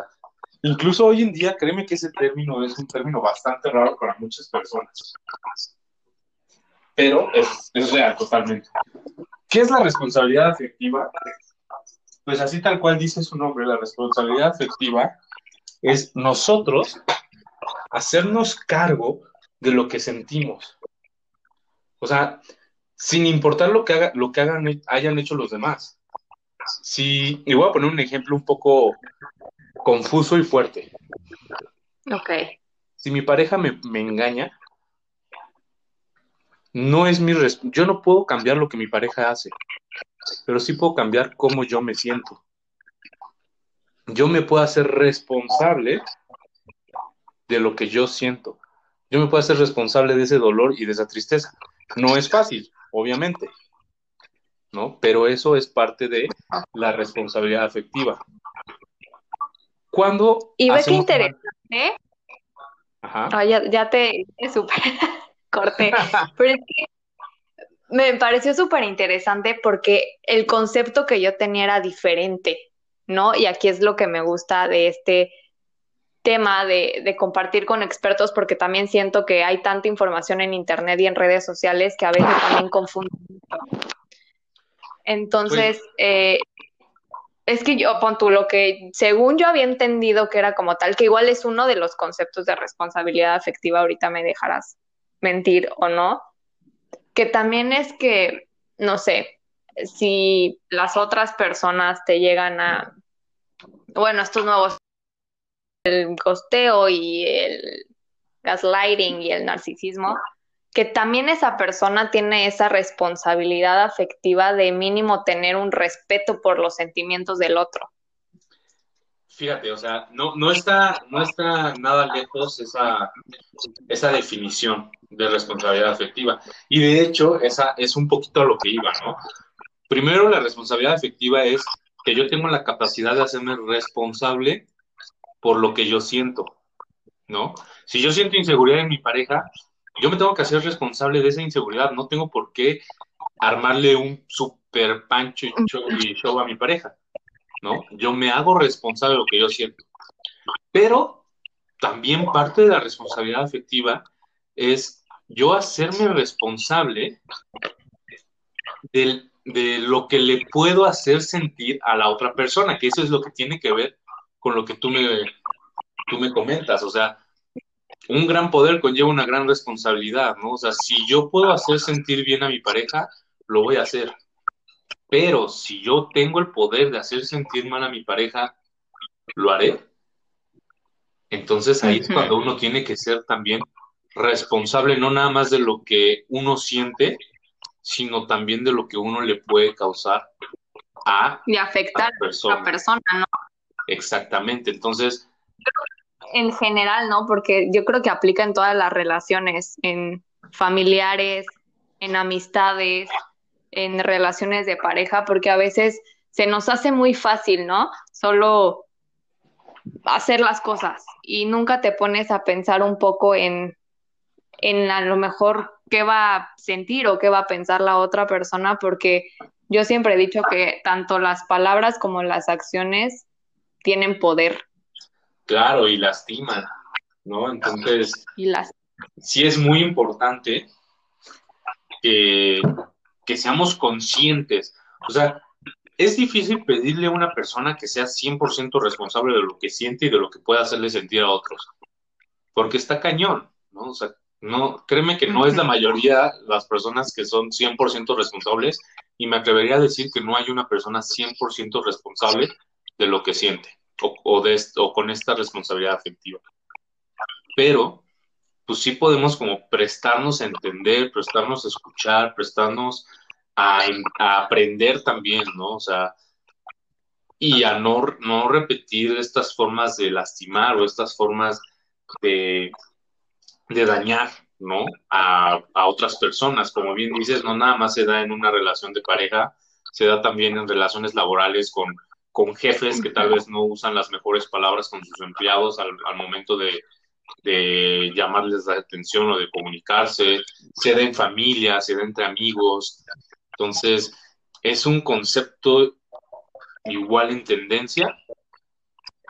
Incluso hoy en día, créeme que ese término es un término bastante raro para muchas personas. pero es, es real totalmente. ¿Qué es la responsabilidad afectiva? Pues así tal cual dice su nombre, la responsabilidad afectiva es nosotros hacernos cargo de lo que sentimos. O sea, sin importar lo que, haga, lo que hagan, hayan hecho los demás. Si, y voy a poner un ejemplo un poco confuso y fuerte. Ok. Si mi pareja me, me engaña, no es mi yo no puedo cambiar lo que mi pareja hace, pero sí puedo cambiar cómo yo me siento. Yo me puedo hacer responsable de lo que yo siento. Yo me puedo hacer responsable de ese dolor y de esa tristeza. No es fácil, obviamente, ¿no? Pero eso es parte de la responsabilidad afectiva. Cuando... Y ve qué interesante. Ajá. Ah, ya, ya, te... Súper corté. Pero es que me pareció súper interesante porque el concepto que yo tenía era diferente, ¿no? Y aquí es lo que me gusta de este tema de, de, compartir con expertos, porque también siento que hay tanta información en Internet y en redes sociales que a veces también confunden. Entonces, pues eh, es que yo, pon tú, lo que según yo había entendido que era como tal, que igual es uno de los conceptos de responsabilidad afectiva, ahorita me dejarás mentir o no, que también es que, no sé, si las otras personas te llegan a, bueno, estos nuevos, el costeo y el gaslighting y el narcisismo, que también esa persona tiene esa responsabilidad afectiva de mínimo tener un respeto por los sentimientos del otro. Fíjate, o sea, no, no, está, no está nada lejos esa, esa definición de responsabilidad afectiva. Y de hecho, esa es un poquito a lo que iba, ¿no? Primero, la responsabilidad afectiva es que yo tengo la capacidad de hacerme responsable por lo que yo siento, ¿no? Si yo siento inseguridad en mi pareja, yo me tengo que hacer responsable de esa inseguridad, no tengo por qué armarle un super pancho y show a mi pareja. ¿no? Yo me hago responsable de lo que yo siento. Pero también parte de la responsabilidad afectiva es yo hacerme responsable de, de lo que le puedo hacer sentir a la otra persona, que eso es lo que tiene que ver con lo que tú me, tú me comentas. O sea, un gran poder conlleva una gran responsabilidad, ¿no? O sea, si yo puedo hacer sentir bien a mi pareja, lo voy a hacer. Pero si yo tengo el poder de hacer sentir mal a mi pareja, lo haré. Entonces ahí es cuando uno tiene que ser también responsable no nada más de lo que uno siente, sino también de lo que uno le puede causar a y afectar a la persona, ¿no? Exactamente. Entonces, en general, ¿no? Porque yo creo que aplica en todas las relaciones, en familiares, en amistades, en relaciones de pareja, porque a veces se nos hace muy fácil, ¿no? Solo hacer las cosas y nunca te pones a pensar un poco en, en a lo mejor qué va a sentir o qué va a pensar la otra persona, porque yo siempre he dicho que tanto las palabras como las acciones tienen poder. Claro, y lastiman, ¿no? Entonces, sí es muy importante que que seamos conscientes. O sea, es difícil pedirle a una persona que sea 100% responsable de lo que siente y de lo que puede hacerle sentir a otros, porque está cañón, ¿no? O sea, no, créeme que no es la mayoría las personas que son 100% responsables y me atrevería a decir que no hay una persona 100% responsable de lo que siente o, de, o con esta responsabilidad afectiva. Pero pues sí podemos como prestarnos a entender, prestarnos a escuchar, prestarnos a, aprender también, ¿no? O sea, y a no, repetir estas formas de lastimar o estas formas de, de dañar, ¿no? A, a, otras personas. Como bien dices, no nada más se da en una relación de pareja, se da también en relaciones laborales con, con jefes que tal vez no usan las mejores palabras con sus empleados al, al momento de, llamarles la atención o de comunicarse, se da en familia, se da entre amigos. Entonces, es un concepto igual en tendencia,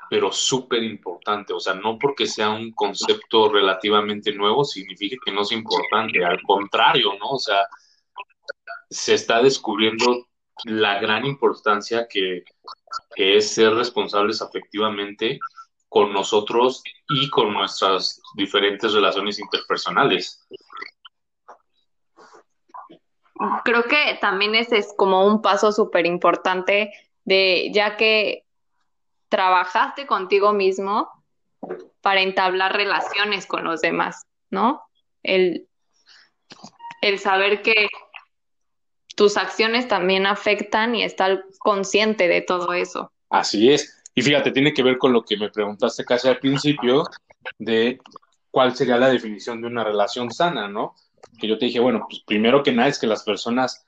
pero súper importante. O sea, no porque sea un concepto relativamente nuevo significa que no es importante. Al contrario, ¿no? O sea, se está descubriendo la gran importancia que, es ser responsables afectivamente con nosotros y con nuestras diferentes relaciones interpersonales. Creo que también ese es como un paso súper importante de ya que trabajaste contigo mismo para entablar relaciones con los demás, ¿no? El, el saber que tus acciones también afectan y estar consciente de todo eso. Así es. Y fíjate, tiene que ver con lo que me preguntaste casi al principio de cuál sería la definición de una relación sana, ¿no? Que yo te dije, bueno, pues primero que nada es que las personas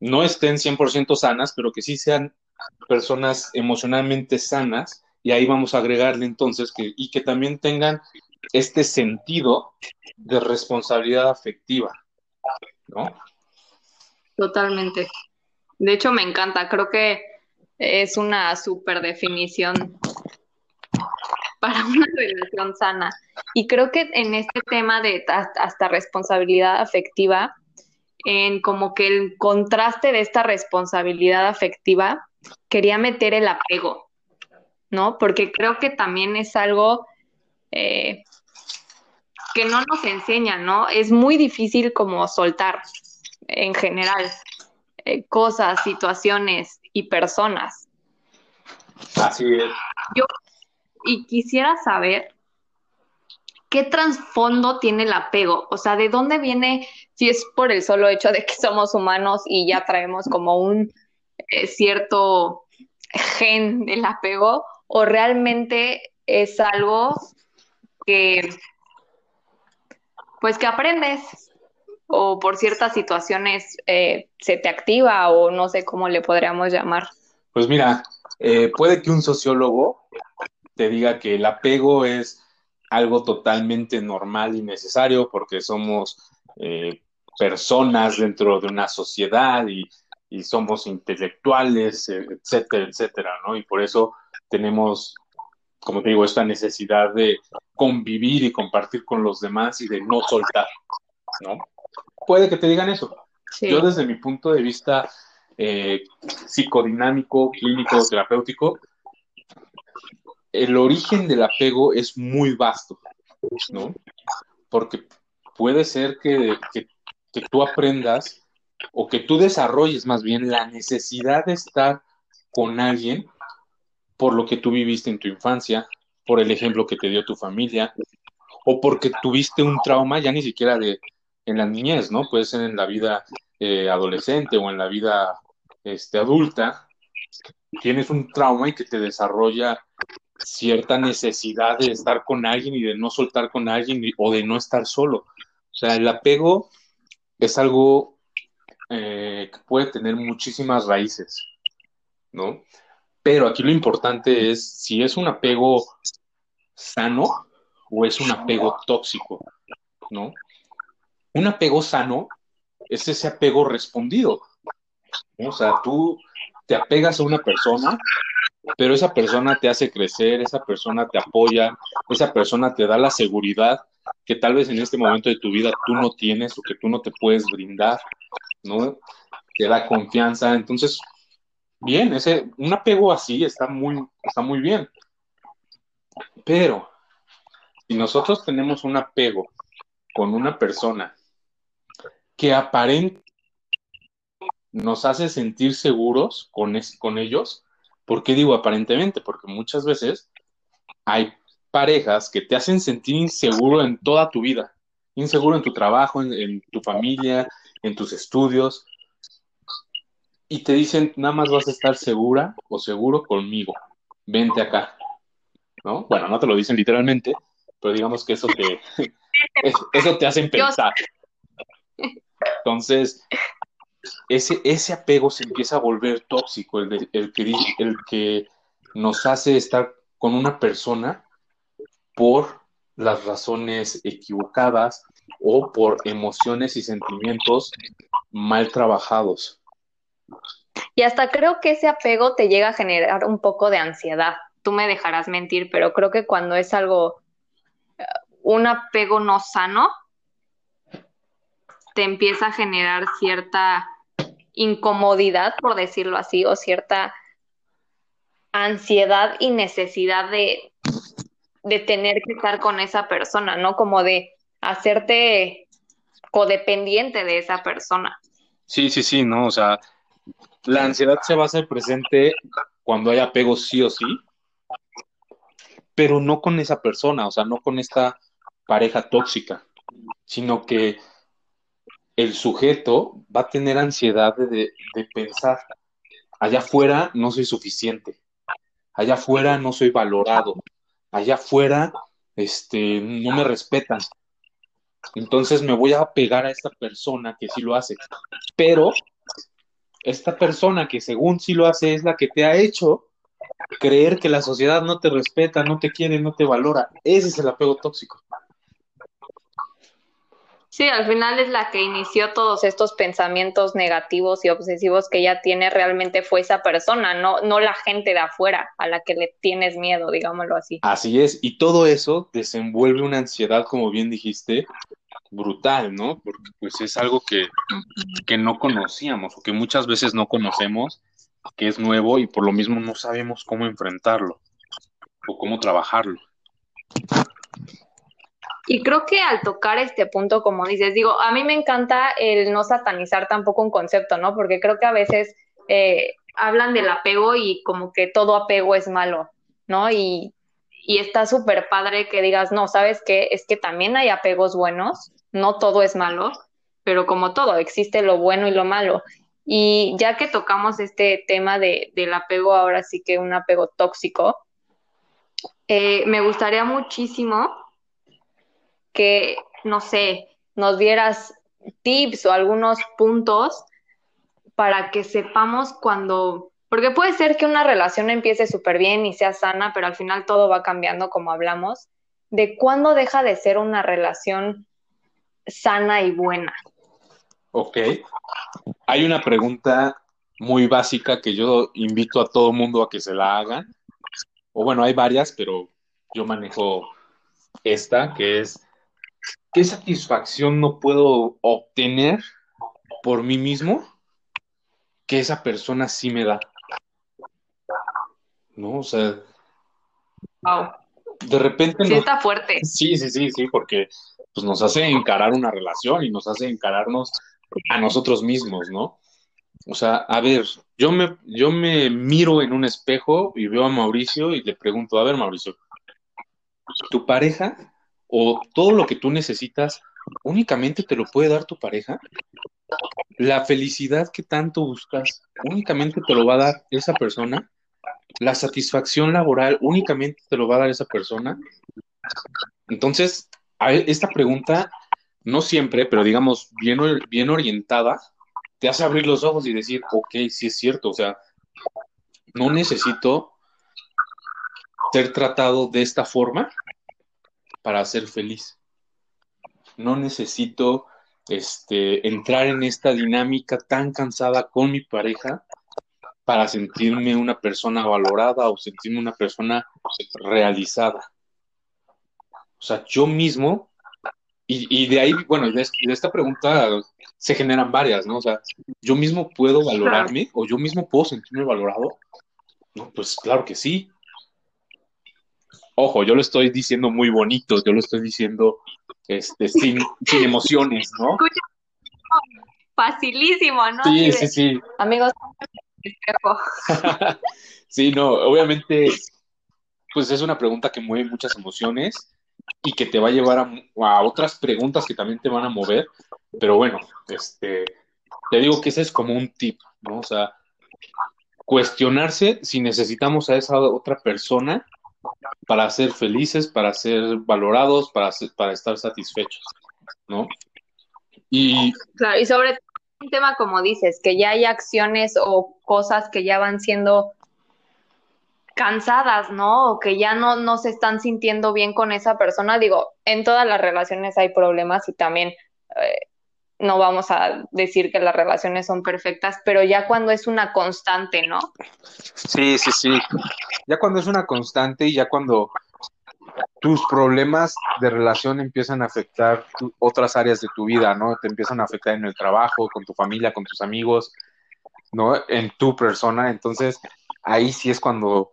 no estén 100% sanas, pero que sí sean personas emocionalmente sanas, y ahí vamos a agregarle entonces que, y que también tengan este sentido de responsabilidad afectiva, ¿no? Totalmente. De hecho, me encanta. Creo que es una super definición para una relación sana. Y creo que en este tema de hasta responsabilidad afectiva, en como que el contraste de esta responsabilidad afectiva, quería meter el apego, ¿no? Porque creo que también es algo eh, que no nos enseña, ¿no? Es muy difícil como soltar en general, eh, cosas, situaciones y personas. Así es. Yo, y quisiera saber qué trasfondo tiene el apego, o sea, de dónde viene, si es por el solo hecho de que somos humanos y ya traemos como un eh, cierto gen del apego, o realmente es algo que, pues que aprendes o por ciertas situaciones eh, se te activa o no sé cómo le podríamos llamar? Pues mira, eh, puede que un sociólogo te diga que el apego es algo totalmente normal y necesario porque somos eh, personas dentro de una sociedad y, y, somos intelectuales, etcétera, etcétera, ¿no? Y por eso tenemos, como te digo, esta necesidad de convivir y compartir con los demás y de no soltar, ¿no? Puede que te digan eso. Yo desde mi punto de vista eh, psicodinámico, clínico, terapéutico, el origen del apego es muy vasto, ¿no? Porque puede ser que, que, tú aprendas o que tú desarrolles más bien la necesidad de estar con alguien por lo que tú viviste en tu infancia, por el ejemplo que te dio tu familia, o porque tuviste un trauma ya ni siquiera de, en la niñez, ¿no? Puede ser en la vida eh, adolescente o en la vida este, adulta, tienes un trauma y que te desarrolla cierta necesidad de estar con alguien y de no soltar con alguien o de no estar solo. O sea, el apego es algo eh, que puede tener muchísimas raíces, ¿no? Pero aquí lo importante es si es un apego sano o es un apego tóxico, ¿no? Un apego sano es ese apego respondido. O sea, tú te apegas a una persona, pero esa persona te hace crecer, esa persona te apoya, esa persona te da la seguridad que tal vez en este momento de tu vida tú no tienes o que tú no te puedes brindar, ¿no? Te da confianza. Entonces, bien, ese, un apego así está muy, está muy bien. Pero, si nosotros tenemos un apego con una persona que aparentemente nos hace sentir seguros con, con ellos. ¿Por qué digo aparentemente? Porque muchas veces hay parejas que te hacen sentir inseguro en toda tu vida, inseguro en tu trabajo, en, tu familia, en tus estudios, y te dicen, nada más vas a estar segura o seguro conmigo, vente acá, ¿no? Bueno, no te lo dicen literalmente, pero digamos que eso te, eso te hace pensar. Entonces, ese, ese apego se empieza a volver tóxico, el, el, que, el que nos hace estar con una persona por las razones equivocadas o por emociones y sentimientos mal trabajados. Y hasta creo que ese apego te llega a generar un poco de ansiedad, tú me dejarás mentir, pero creo que cuando es algo, eh, un apego no sano, te empieza a generar cierta incomodidad, por decirlo así, o cierta ansiedad y necesidad de, de tener que estar con esa persona, ¿no? Como de hacerte codependiente de esa persona. Sí, sí, sí, ¿no? O sea, la ansiedad se va a hacer presente cuando hay apego sí o sí, pero no con esa persona, o sea, no con esta pareja tóxica, sino que el sujeto va a tener ansiedad de, pensar, allá afuera no soy suficiente, allá afuera no soy valorado, allá afuera este, no me respetan. Entonces me voy a pegar a esta persona que sí lo hace. Pero esta persona que según sí lo hace es la que te ha hecho creer que la sociedad no te respeta, no te quiere, no te valora. Ese es el apego tóxico. Sí, al final es la que inició todos estos pensamientos negativos y obsesivos que ella tiene realmente fue esa persona, no, no la gente de afuera a la que le tienes miedo, digámoslo así. Así es, y todo eso desenvuelve una ansiedad, como bien dijiste, brutal, ¿no? Porque pues es algo que, que no conocíamos o que muchas veces no conocemos, que es nuevo y por lo mismo no sabemos cómo enfrentarlo o cómo trabajarlo. Y creo que al tocar este punto, como dices, digo, a mí me encanta el no satanizar tampoco un concepto, ¿no? Porque creo que a veces eh, hablan del apego y como que todo apego es malo, ¿no? Y, está súper padre que digas, no, ¿sabes qué? Es que también hay apegos buenos, no todo es malo, pero como todo, existe lo bueno y lo malo. Y ya que tocamos este tema de, del apego, ahora sí que un apego tóxico, eh, me gustaría muchísimo que, no sé, nos dieras tips o algunos puntos para que sepamos cuando, porque puede ser que una relación empiece súper bien y sea sana, pero al final todo va cambiando como hablamos, de cuándo deja de ser una relación sana y buena. Ok. Hay una pregunta muy básica que yo invito a todo mundo a que se la hagan. O bueno, hay varias, pero yo manejo esta, que es, ¿qué satisfacción no puedo obtener por mí mismo que esa persona sí me da? ¿No? O sea, wow. de repente... Sí, está fuerte. Sí, sí, sí, sí, porque pues, nos hace encarar una relación y nos hace encararnos a nosotros mismos, ¿no? O sea, a ver, yo me, yo me miro en un espejo y veo a Mauricio y le pregunto, a ver, Mauricio, ¿tu pareja o todo lo que tú necesitas únicamente te lo puede dar tu pareja? La felicidad que tanto buscas únicamente te lo va a dar esa persona. La satisfacción laboral únicamente te lo va a dar esa persona. Entonces, esta pregunta, no siempre, pero digamos, bien, bien orientada, te hace abrir los ojos y decir, ok, sí es cierto, o sea, no necesito ser tratado de esta forma para ser feliz. No necesito este, entrar en esta dinámica tan cansada con mi pareja para sentirme una persona valorada o sentirme una persona realizada. O sea, yo mismo, y, de ahí, bueno, de, esta pregunta se generan varias, ¿no? O sea, yo mismo puedo valorarme o yo mismo puedo sentirme valorado. No, pues claro que sí. Ojo, yo lo estoy diciendo muy bonito, yo lo estoy diciendo este, sin, sin emociones, ¿no? Facilísimo, ¿no? Sí, sí, sí. Amigos, sí, no, obviamente, pues es una pregunta que mueve muchas emociones y que te va a llevar a, otras preguntas que también te van a mover. Pero bueno, este, te digo que ese es como un tip, ¿no? O sea, cuestionarse si necesitamos a esa otra persona para ser felices, para ser valorados, para, para estar satisfechos, ¿no? Y... Sobre un tema como dices, que ya hay acciones o cosas que ya van siendo cansadas, ¿no? O que ya no, no se están sintiendo bien con esa persona. Digo, en todas las relaciones hay problemas y también eh, no vamos a decir que las relaciones son perfectas, pero ya cuando es una constante, ¿no? Sí, sí, sí. Ya cuando es una constante y ya cuando tus problemas de relación empiezan a afectar otras áreas de tu vida, ¿no? Te empiezan a afectar en el trabajo, con tu familia, con tus amigos, ¿no? En tu persona. Entonces, ahí sí es cuando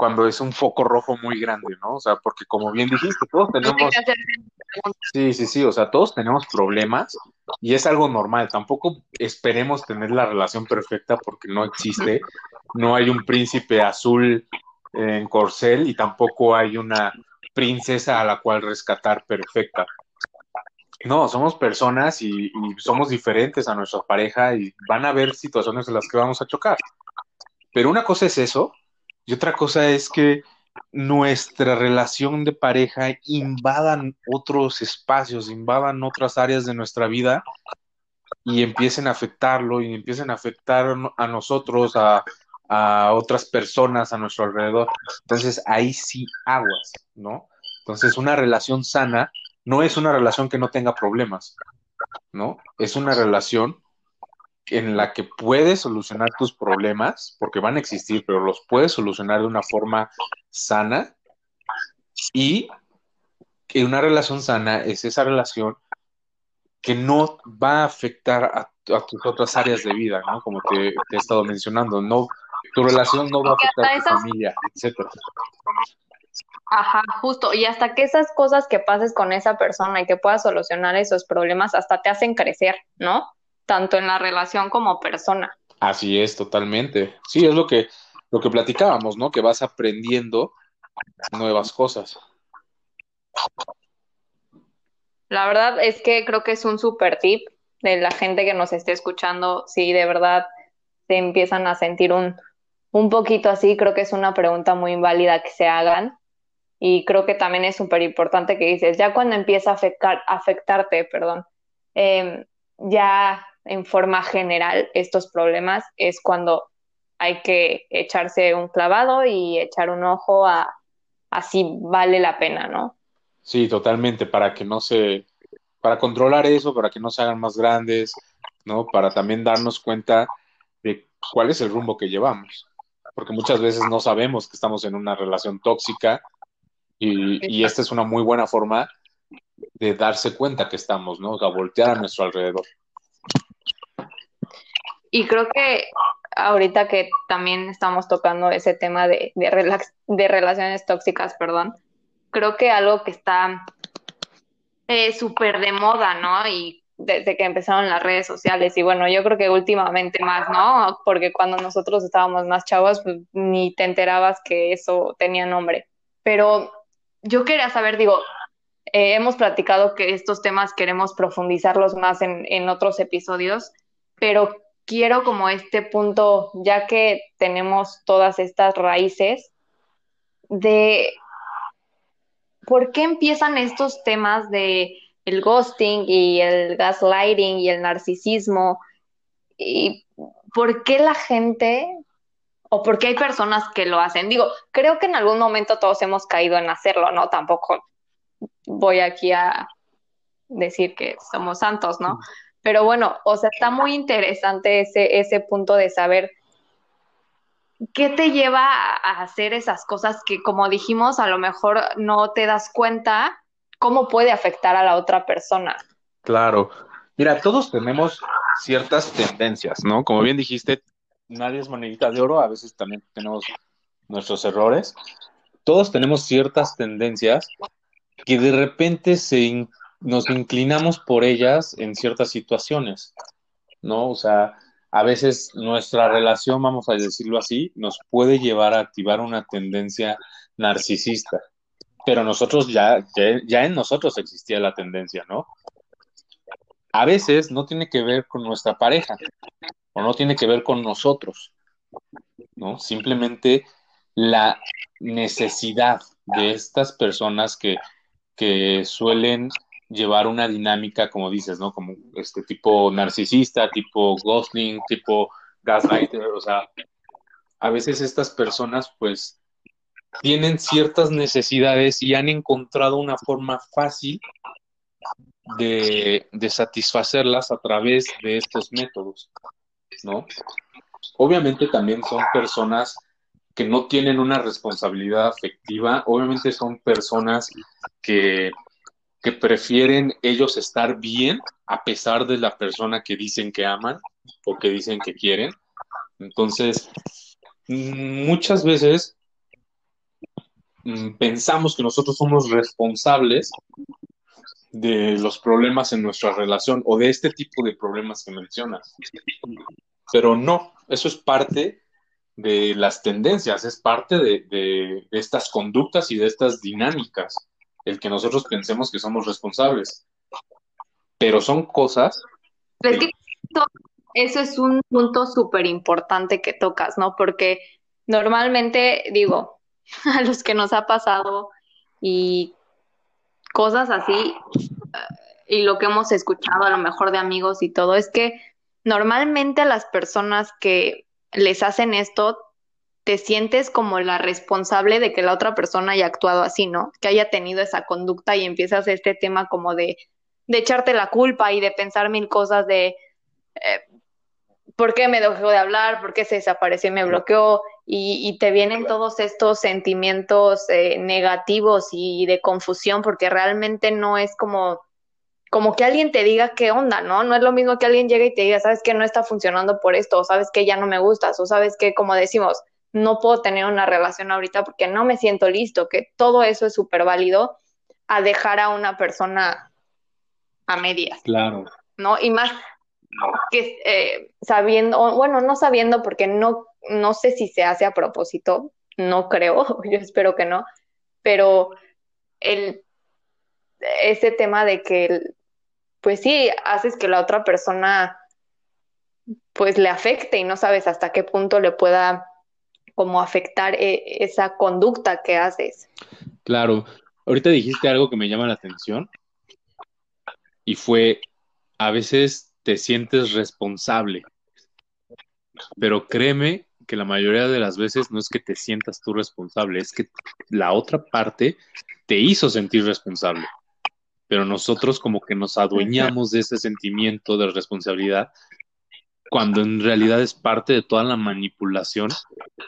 cuando es un foco rojo muy grande, ¿no? O sea, porque como bien dijiste, todos tenemos... Sí, sí, sí, o sea, todos tenemos problemas y es algo normal. Tampoco esperemos tener la relación perfecta porque no existe. No hay un príncipe azul en corcel y tampoco hay una princesa a la cual rescatar perfecta. No, somos personas y, y somos diferentes a nuestra pareja y van a haber situaciones en las que vamos a chocar. Pero una cosa es eso y otra cosa es que nuestra relación de pareja invadan otros espacios, invadan otras áreas de nuestra vida y empiecen a afectarlo y empiecen a afectar a nosotros, a, a otras personas a nuestro alrededor. Entonces ahí sí aguas, ¿no? Entonces una relación sana no es una relación que no tenga problemas, ¿no? Es una relación en la que puedes solucionar tus problemas, porque van a existir, pero los puedes solucionar de una forma sana. Y que una relación sana es esa relación que no va a afectar a, tus otras áreas de vida, ¿no? Como te, he estado mencionando, no, tu relación no va a afectar a tu familia, etcétera. Ajá, justo. Y hasta que esas cosas que pases con esa persona y que puedas solucionar esos problemas, hasta te hacen crecer, ¿no? Tanto en la relación como persona. Así es, totalmente. Sí, es lo que, lo que platicábamos, ¿no? Que vas aprendiendo nuevas cosas. La verdad es que creo que es un super tip de la gente que nos esté escuchando. Si de verdad se empiezan a sentir un, un poquito así, creo que es una pregunta muy válida que se hagan. Y creo que también es súper importante que dices, ya cuando empieza a afectar, afectarte, perdón, eh, ya en forma general estos problemas es cuando hay que echarse un clavado y echar un ojo a, si vale la pena, ¿no? Sí, totalmente, para que no se, para controlar eso, para que no se hagan más grandes, ¿no? Para también darnos cuenta de cuál es el rumbo que llevamos, porque muchas veces no sabemos que estamos en una relación tóxica y, y esta es una muy buena forma de darse cuenta que estamos, ¿no? O voltear a nuestro alrededor. Y creo que ahorita que también estamos tocando ese tema de, de, de relaciones tóxicas, perdón, creo que algo que está eh, súper de moda, ¿no? Y desde que empezaron las redes sociales, y bueno, yo creo que últimamente más, ¿no? Porque cuando nosotros estábamos más chavos, pues ni te enterabas que eso tenía nombre. Pero yo quería saber, digo, eh, hemos platicado que estos temas queremos profundizarlos más en, en otros episodios, pero quiero como este punto, ya que tenemos todas estas raíces, de por qué empiezan estos temas de el ghosting y el gaslighting y el narcisismo y por qué la gente o por qué hay personas que lo hacen. Digo, creo que en algún momento todos hemos caído en hacerlo, ¿no? Tampoco voy aquí a decir que somos santos, ¿no? Pero bueno, o sea, está muy interesante ese, ese punto de saber qué te lleva a hacer esas cosas que, como dijimos, a lo mejor no te das cuenta cómo puede afectar a la otra persona. Claro. Mira, todos tenemos ciertas tendencias, ¿no? Como bien dijiste, nadie es monedita de oro, a veces también tenemos nuestros errores. Todos tenemos ciertas tendencias que de repente se, nos inclinamos por ellas en ciertas situaciones, ¿no? O sea, a veces nuestra relación, vamos a decirlo así, nos puede llevar a activar una tendencia narcisista, pero nosotros ya, ya, en nosotros existía la tendencia, ¿no? A veces no tiene que ver con nuestra pareja o no tiene que ver con nosotros, ¿no? Simplemente la necesidad de estas personas que, que suelen llevar una dinámica, como dices, ¿no? Como este tipo narcisista, tipo ghosting, tipo gaslighter, o sea, a veces estas personas pues tienen ciertas necesidades y han encontrado una forma fácil de, de satisfacerlas a través de estos métodos, ¿no? Obviamente también son personas que no tienen una responsabilidad afectiva, obviamente son personas que, que prefieren ellos estar bien a pesar de la persona que dicen que aman o que dicen que quieren. Entonces, muchas veces mm, pensamos que nosotros somos responsables de los problemas en nuestra relación o de este tipo de problemas que mencionas. Pero no, eso es parte de las tendencias, es parte de, estas conductas y de estas dinámicas, el que nosotros pensemos que somos responsables. Pero son cosas... eso es un punto súper importante que tocas, ¿no? Porque normalmente, digo, a los que nos ha pasado y cosas así, y lo que hemos escuchado a lo mejor de amigos y todo, es que normalmente a las personas que les hacen esto, te sientes como la responsable de que la otra persona haya actuado así, ¿no? Que haya tenido esa conducta y empiezas este tema como de, de echarte la culpa y de pensar mil cosas de eh, por qué me dejó de hablar, por qué se desapareció y me bloqueó, y, te vienen todos estos sentimientos eh, negativos y de confusión, porque realmente no es como como que alguien te diga qué onda, ¿no? No es lo mismo que alguien llegue y te diga, sabes que no está funcionando por esto, o sabes que ya no me gustas, o sabes que, como decimos, no puedo tener una relación ahorita porque no me siento listo, que todo eso es súper válido a dejar a una persona a medias. Claro. ¿No? Y más que eh, sabiendo, bueno, no sabiendo porque no, no sé si se hace a propósito, no creo, yo espero que no, pero el ese tema de que pues sí, haces que la otra persona pues le afecte y no sabes hasta qué punto le pueda como afectar eh, esa conducta que haces. Claro, ahorita dijiste algo que me llama la atención y fue, a veces te sientes responsable, pero créeme que la mayoría de las veces no es que te sientas tú responsable, es que la otra parte te hizo sentir responsable pero nosotros como que nos adueñamos de ese sentimiento de responsabilidad cuando en realidad es parte de toda la manipulación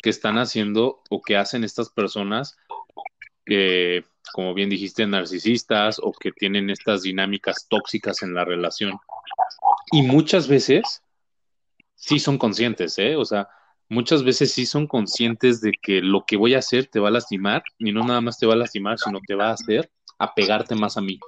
que están haciendo o que hacen estas personas que, como bien dijiste, narcisistas o que tienen estas dinámicas tóxicas en la relación. Y muchas veces sí son conscientes, ¿eh? O sea, muchas veces sí son conscientes de que lo que voy a hacer te va a lastimar y no nada más te va a lastimar, sino te va a hacer apegarte más a mí.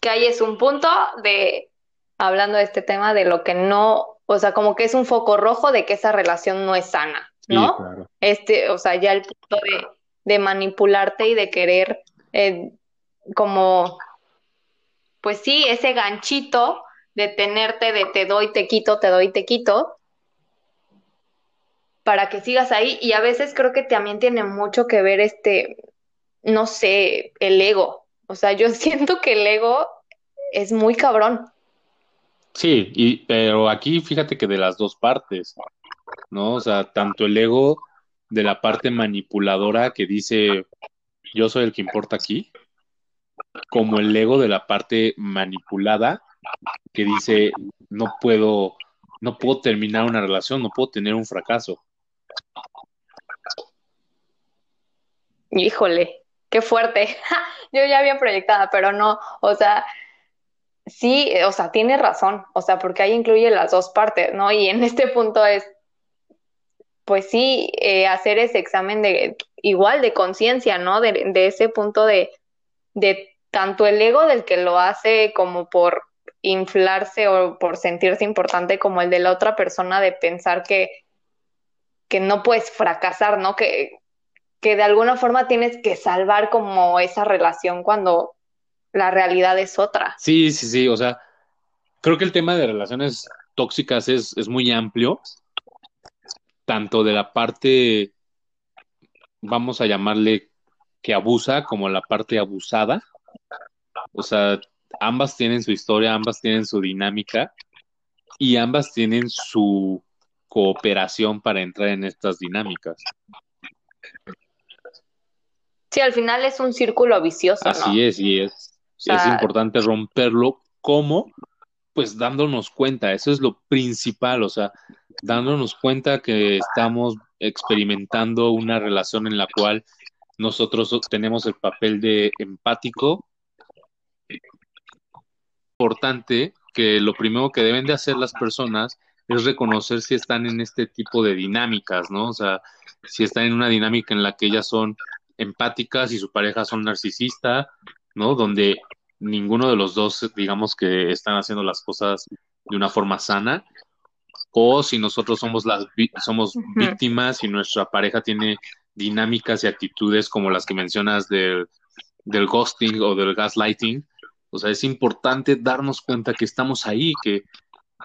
Que ahí es un punto de, hablando de este tema, de lo que no, o sea, como que es un foco rojo de que esa relación no es sana, ¿no? Este, o sea, ya el punto de, de manipularte y de querer eh, como, pues sí, ese ganchito de tenerte de te doy, te quito, te doy, te quito, para que sigas ahí. Y a veces creo que también tiene mucho que ver este, no sé, el ego, o sea, yo siento que el ego es muy cabrón. Sí, y, pero aquí fíjate que de las dos partes, ¿no? O sea, tanto el ego de la parte manipuladora que dice yo soy el que importa aquí, como el ego de la parte manipulada que dice no puedo, no puedo terminar una relación, no puedo tener un fracaso. Híjole, qué fuerte. Yo ya había proyectada, pero no, o sea, sí, o sea, tiene razón, o sea, porque ahí incluye las dos partes, ¿no? Y en este punto es, pues sí, eh, hacer ese examen de igual de conciencia, ¿no? De, de, ese punto de, de tanto el ego del que lo hace como por inflarse o por sentirse importante como el de la otra persona de pensar que, que no puedes fracasar, ¿no? Que, que de alguna forma tienes que salvar como esa relación cuando la realidad es otra. Sí, sí, sí, o sea, creo que el tema de relaciones tóxicas es, es muy amplio, tanto de la parte, vamos a llamarle que abusa, como la parte abusada. O sea, ambas tienen su historia, ambas tienen su dinámica y ambas tienen su cooperación para entrar en estas dinámicas. Sí, al final es un círculo vicioso, Así es, y es, es importante romperlo. ¿Cómo? Pues dándonos cuenta, eso es lo principal, o sea, dándonos cuenta que estamos experimentando una relación en la cual nosotros tenemos el papel de empático. Importante que lo primero que deben de hacer las personas es reconocer si están en este tipo de dinámicas, ¿no? O sea, si están en una dinámica en la que ellas son empáticas y su pareja son narcisista, ¿no? Donde ninguno de los dos, digamos que están haciendo las cosas de una forma sana, o si nosotros somos las somos víctimas y nuestra pareja tiene dinámicas y actitudes como las que mencionas del, del ghosting o del gaslighting. O sea, es importante darnos cuenta que estamos ahí, que,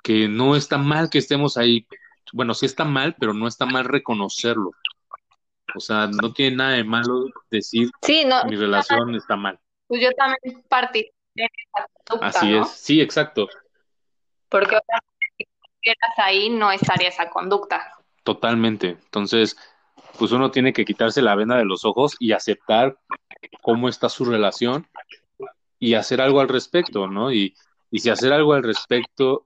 que no está mal que estemos ahí. Bueno, sí está mal, pero no está mal reconocerlo. O sea, no tiene nada de malo decir sí, no, mi relación está mal. Pues yo también participé en Así es, sí, exacto. Porque si estuvieras ahí, no estaría esa conducta. Totalmente. Entonces, pues uno tiene que quitarse la venda de los ojos y aceptar cómo está su relación y hacer algo al respecto, ¿no? Y, y si hacer algo al respecto,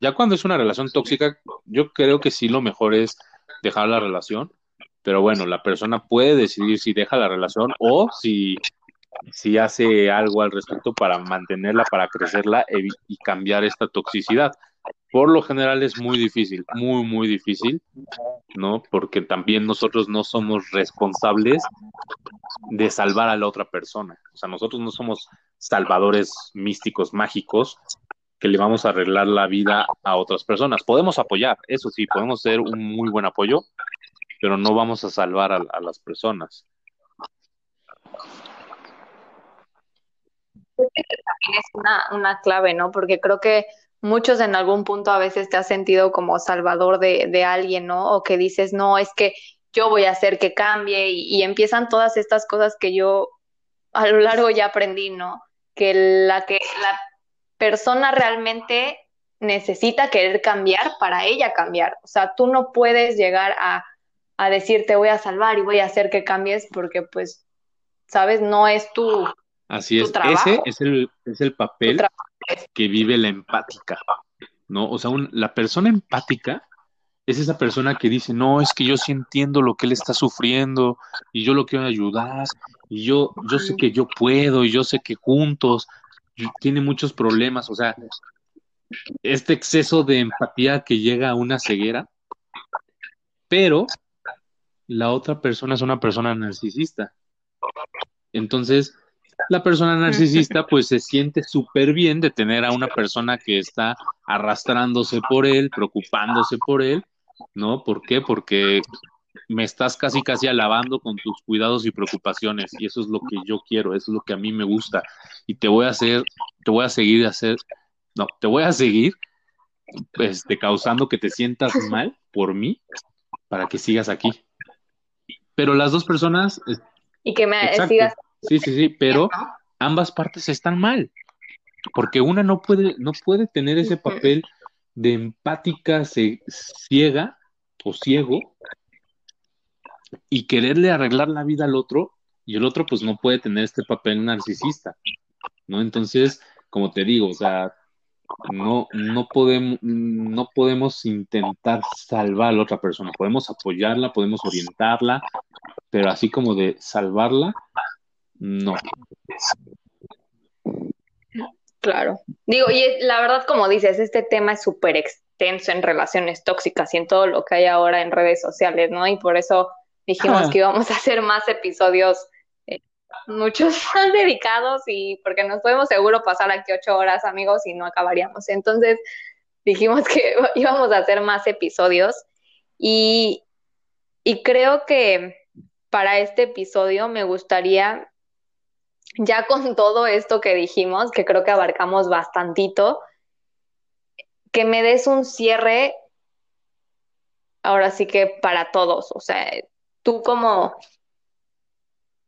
ya cuando es una relación tóxica, yo creo que sí lo mejor es dejar la relación, pero bueno, la persona puede decidir si deja la relación o si, si hace algo al respecto para mantenerla, para crecerla y cambiar esta toxicidad por lo general es muy difícil, muy, muy difícil, ¿no? Porque también nosotros no somos responsables de salvar a la otra persona. O sea, nosotros no somos salvadores místicos, mágicos, que le vamos a arreglar la vida a otras personas. Podemos apoyar, eso sí, podemos ser un muy buen apoyo, pero no vamos a salvar a, las personas. También es una, una clave, ¿no? Porque creo que muchos en algún punto a veces te has sentido como salvador de, de alguien, ¿no? O que dices, no, es que yo voy a hacer que cambie y, empiezan todas estas cosas que yo a lo largo ya aprendí, ¿no? Que la que la persona realmente necesita querer cambiar para ella cambiar. O sea, tú no puedes llegar a, a decir te voy a salvar y voy a hacer que cambies porque pues, sabes, no es tu, Así es, ese es el, es el papel que vive la empática, ¿no? O sea, la persona empática es esa persona que dice, no, es que yo sí entiendo lo que él está sufriendo y yo lo quiero ayudar y yo, yo sé que yo puedo y yo sé que juntos tiene muchos problemas, o sea, este exceso de empatía que llega a una ceguera, pero la otra persona es una persona narcisista. Entonces, la persona narcisista pues se siente súper bien de tener a una persona que está arrastrándose por él, preocupándose por él, ¿no? ¿Por qué? Porque me estás casi casi alabando con tus cuidados y preocupaciones y eso es lo que yo quiero, eso es lo que a mí me gusta y te voy a hacer, te voy a seguir hacer, no, te voy a seguir este, causando que te sientas mal por mí para que sigas aquí. Pero las dos personas... Y que me sigas Sí, sí, sí, pero ambas partes están mal, porque una no puede, no puede tener ese papel de empática ciega o ciego y quererle arreglar la vida al otro y el otro pues no puede tener este papel narcisista, ¿no? Entonces, como te digo, o sea, no, no, podemos, no podemos intentar salvar a la otra persona, podemos apoyarla, podemos orientarla, pero así como de salvarla, no. Claro. Digo, y la verdad, como dices, este tema es súper extenso en relaciones tóxicas y en todo lo que hay ahora en redes sociales, ¿no? Y por eso dijimos que íbamos a hacer más episodios, muchos más dedicados y porque nos podemos seguro pasar aquí ocho horas, amigos, y no acabaríamos. Entonces, dijimos que íbamos a hacer más episodios y, y creo que para este episodio me gustaría ya con todo esto que dijimos, que creo que abarcamos bastantito, que me des un cierre, ahora sí que para todos, o sea, tú como,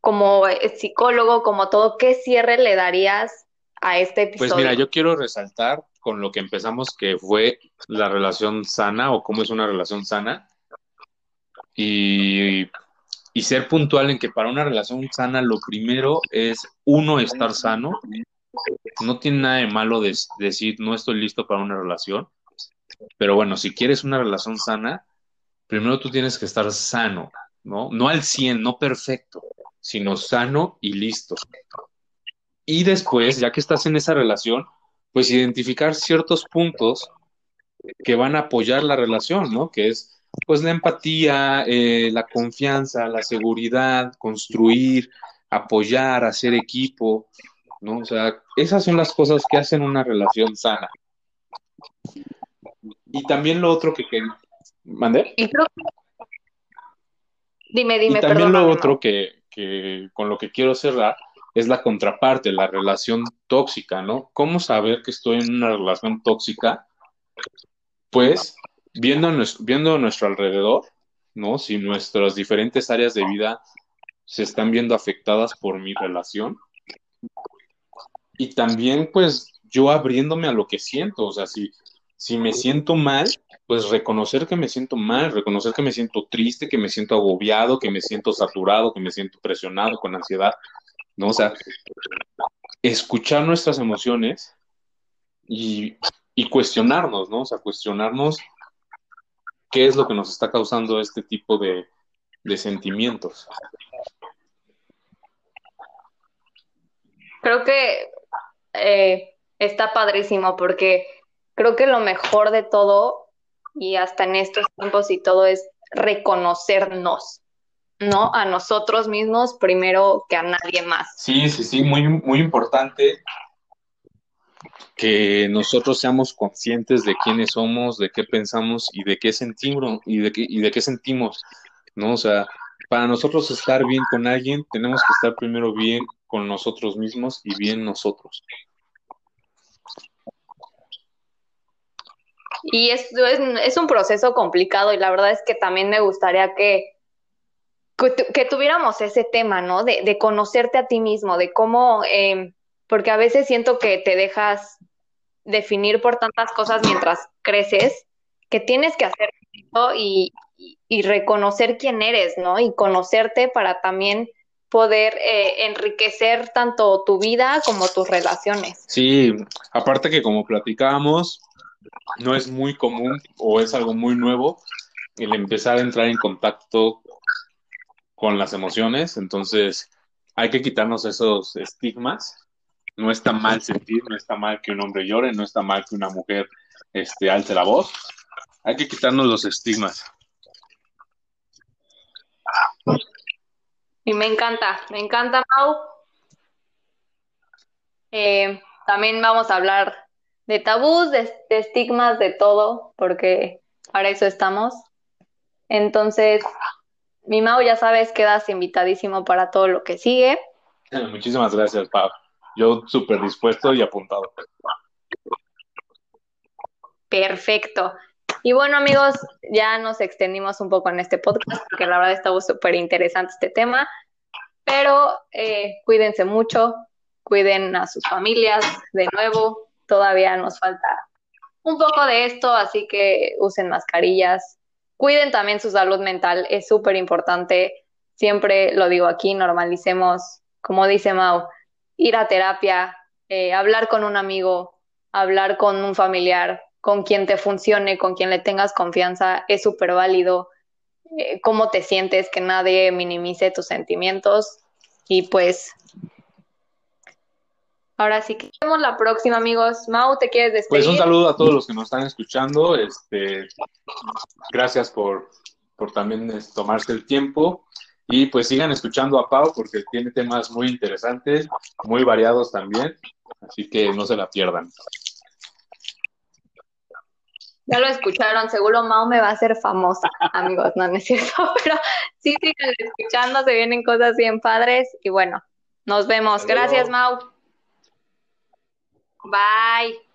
como psicólogo, como todo, ¿qué cierre le darías a este episodio? Pues mira, yo quiero resaltar con lo que empezamos, que fue la relación sana o cómo es una relación sana. Y, y ser puntual en que para una relación sana lo primero es uno estar sano. No tiene nada de malo decir no estoy listo para una relación, pero bueno, si quieres una relación sana, primero tú tienes que estar sano, ¿no? No al 100, no perfecto, sino sano y listo. Y después, ya que estás en esa relación, pues identificar ciertos puntos que van a apoyar la relación, ¿no? Que es pues la empatía, eh, la confianza, la seguridad, construir, apoyar, hacer equipo, ¿no? O sea, esas son las cosas que hacen una relación sana. Y también lo otro que quería... ¿Mandé? Dime, dime, y también lo otro que, con lo que quiero cerrar es la contraparte, la relación tóxica, ¿no? ¿Cómo saber que estoy en una relación tóxica? Pues viendo, viendo nuestro alrededor, ¿no? Si nuestras diferentes áreas de vida se están viendo afectadas por mi relación. Y también, pues, yo abriéndome a lo que siento, o sea, si, si me siento mal, pues reconocer que me siento mal, reconocer que me siento triste, que me siento agobiado, que me siento saturado, que me siento presionado con ansiedad, ¿no? O sea, escuchar nuestras emociones y, y cuestionarnos, ¿no? O sea, cuestionarnos qué es lo que nos está causando este tipo de, sentimientos. Creo que eh, está padrísimo porque creo que lo mejor de todo y hasta en estos tiempos y todo es reconocernos, ¿no? A nosotros mismos primero que a nadie más. Sí, sí, sí, muy, muy importante que nosotros seamos conscientes de quiénes somos, de qué pensamos y de qué sentimos y de qué, y de qué sentimos, ¿no? O sea, para nosotros estar bien con alguien, tenemos que estar primero bien con nosotros mismos y bien nosotros. Y es, es, un proceso complicado y la verdad es que también me gustaría que, que, tuviéramos ese tema, ¿no? De, de, conocerte a ti mismo, de cómo, eh, porque a veces siento que te dejas definir por tantas cosas mientras creces, que tienes que hacer y, y, reconocer quién eres, ¿no? Y conocerte para también poder eh, enriquecer tanto tu vida como tus relaciones. Sí, aparte que como platicábamos, no es muy común o es algo muy nuevo el empezar a entrar en contacto con las emociones, entonces hay que quitarnos esos estigmas no está mal sentir, no está mal que un hombre llore, no está mal que una mujer este, alce la voz. Hay que quitarnos los estigmas. Y me encanta, me encanta, Mau. Eh, también vamos a hablar de tabús, de, estigmas, de todo, porque para eso estamos. Entonces, mi Mau, ya sabes, quedas invitadísimo para todo lo que sigue. Muchísimas gracias, Pau yo súper dispuesto y apuntado. Perfecto. Y bueno, amigos, ya nos extendimos un poco en este podcast porque la verdad estuvo súper interesante este tema, pero eh, cuídense mucho, cuiden a sus familias de nuevo, todavía nos falta un poco de esto, así que usen mascarillas, cuiden también su salud mental, es súper importante, siempre lo digo aquí, normalicemos, como dice Mau, ir a terapia, eh, hablar con un amigo, hablar con un familiar, con quien te funcione, con quien le tengas confianza, es súper válido. Eh, cómo te sientes, que nadie minimice tus sentimientos. Y pues, ahora sí que vemos la próxima, amigos. Mau, ¿te quieres despedir? Pues un saludo a todos los que nos están escuchando. Este, gracias por, por también tomarse el tiempo. Y pues sigan escuchando a Pau porque tiene temas muy interesantes, muy variados también, así que no se la pierdan. Ya lo escucharon, seguro Mau me va a hacer famosa, amigos, no, es cierto, pero sí sigan escuchando, se vienen cosas bien padres y bueno, nos vemos. Gracias, Mau. Bye.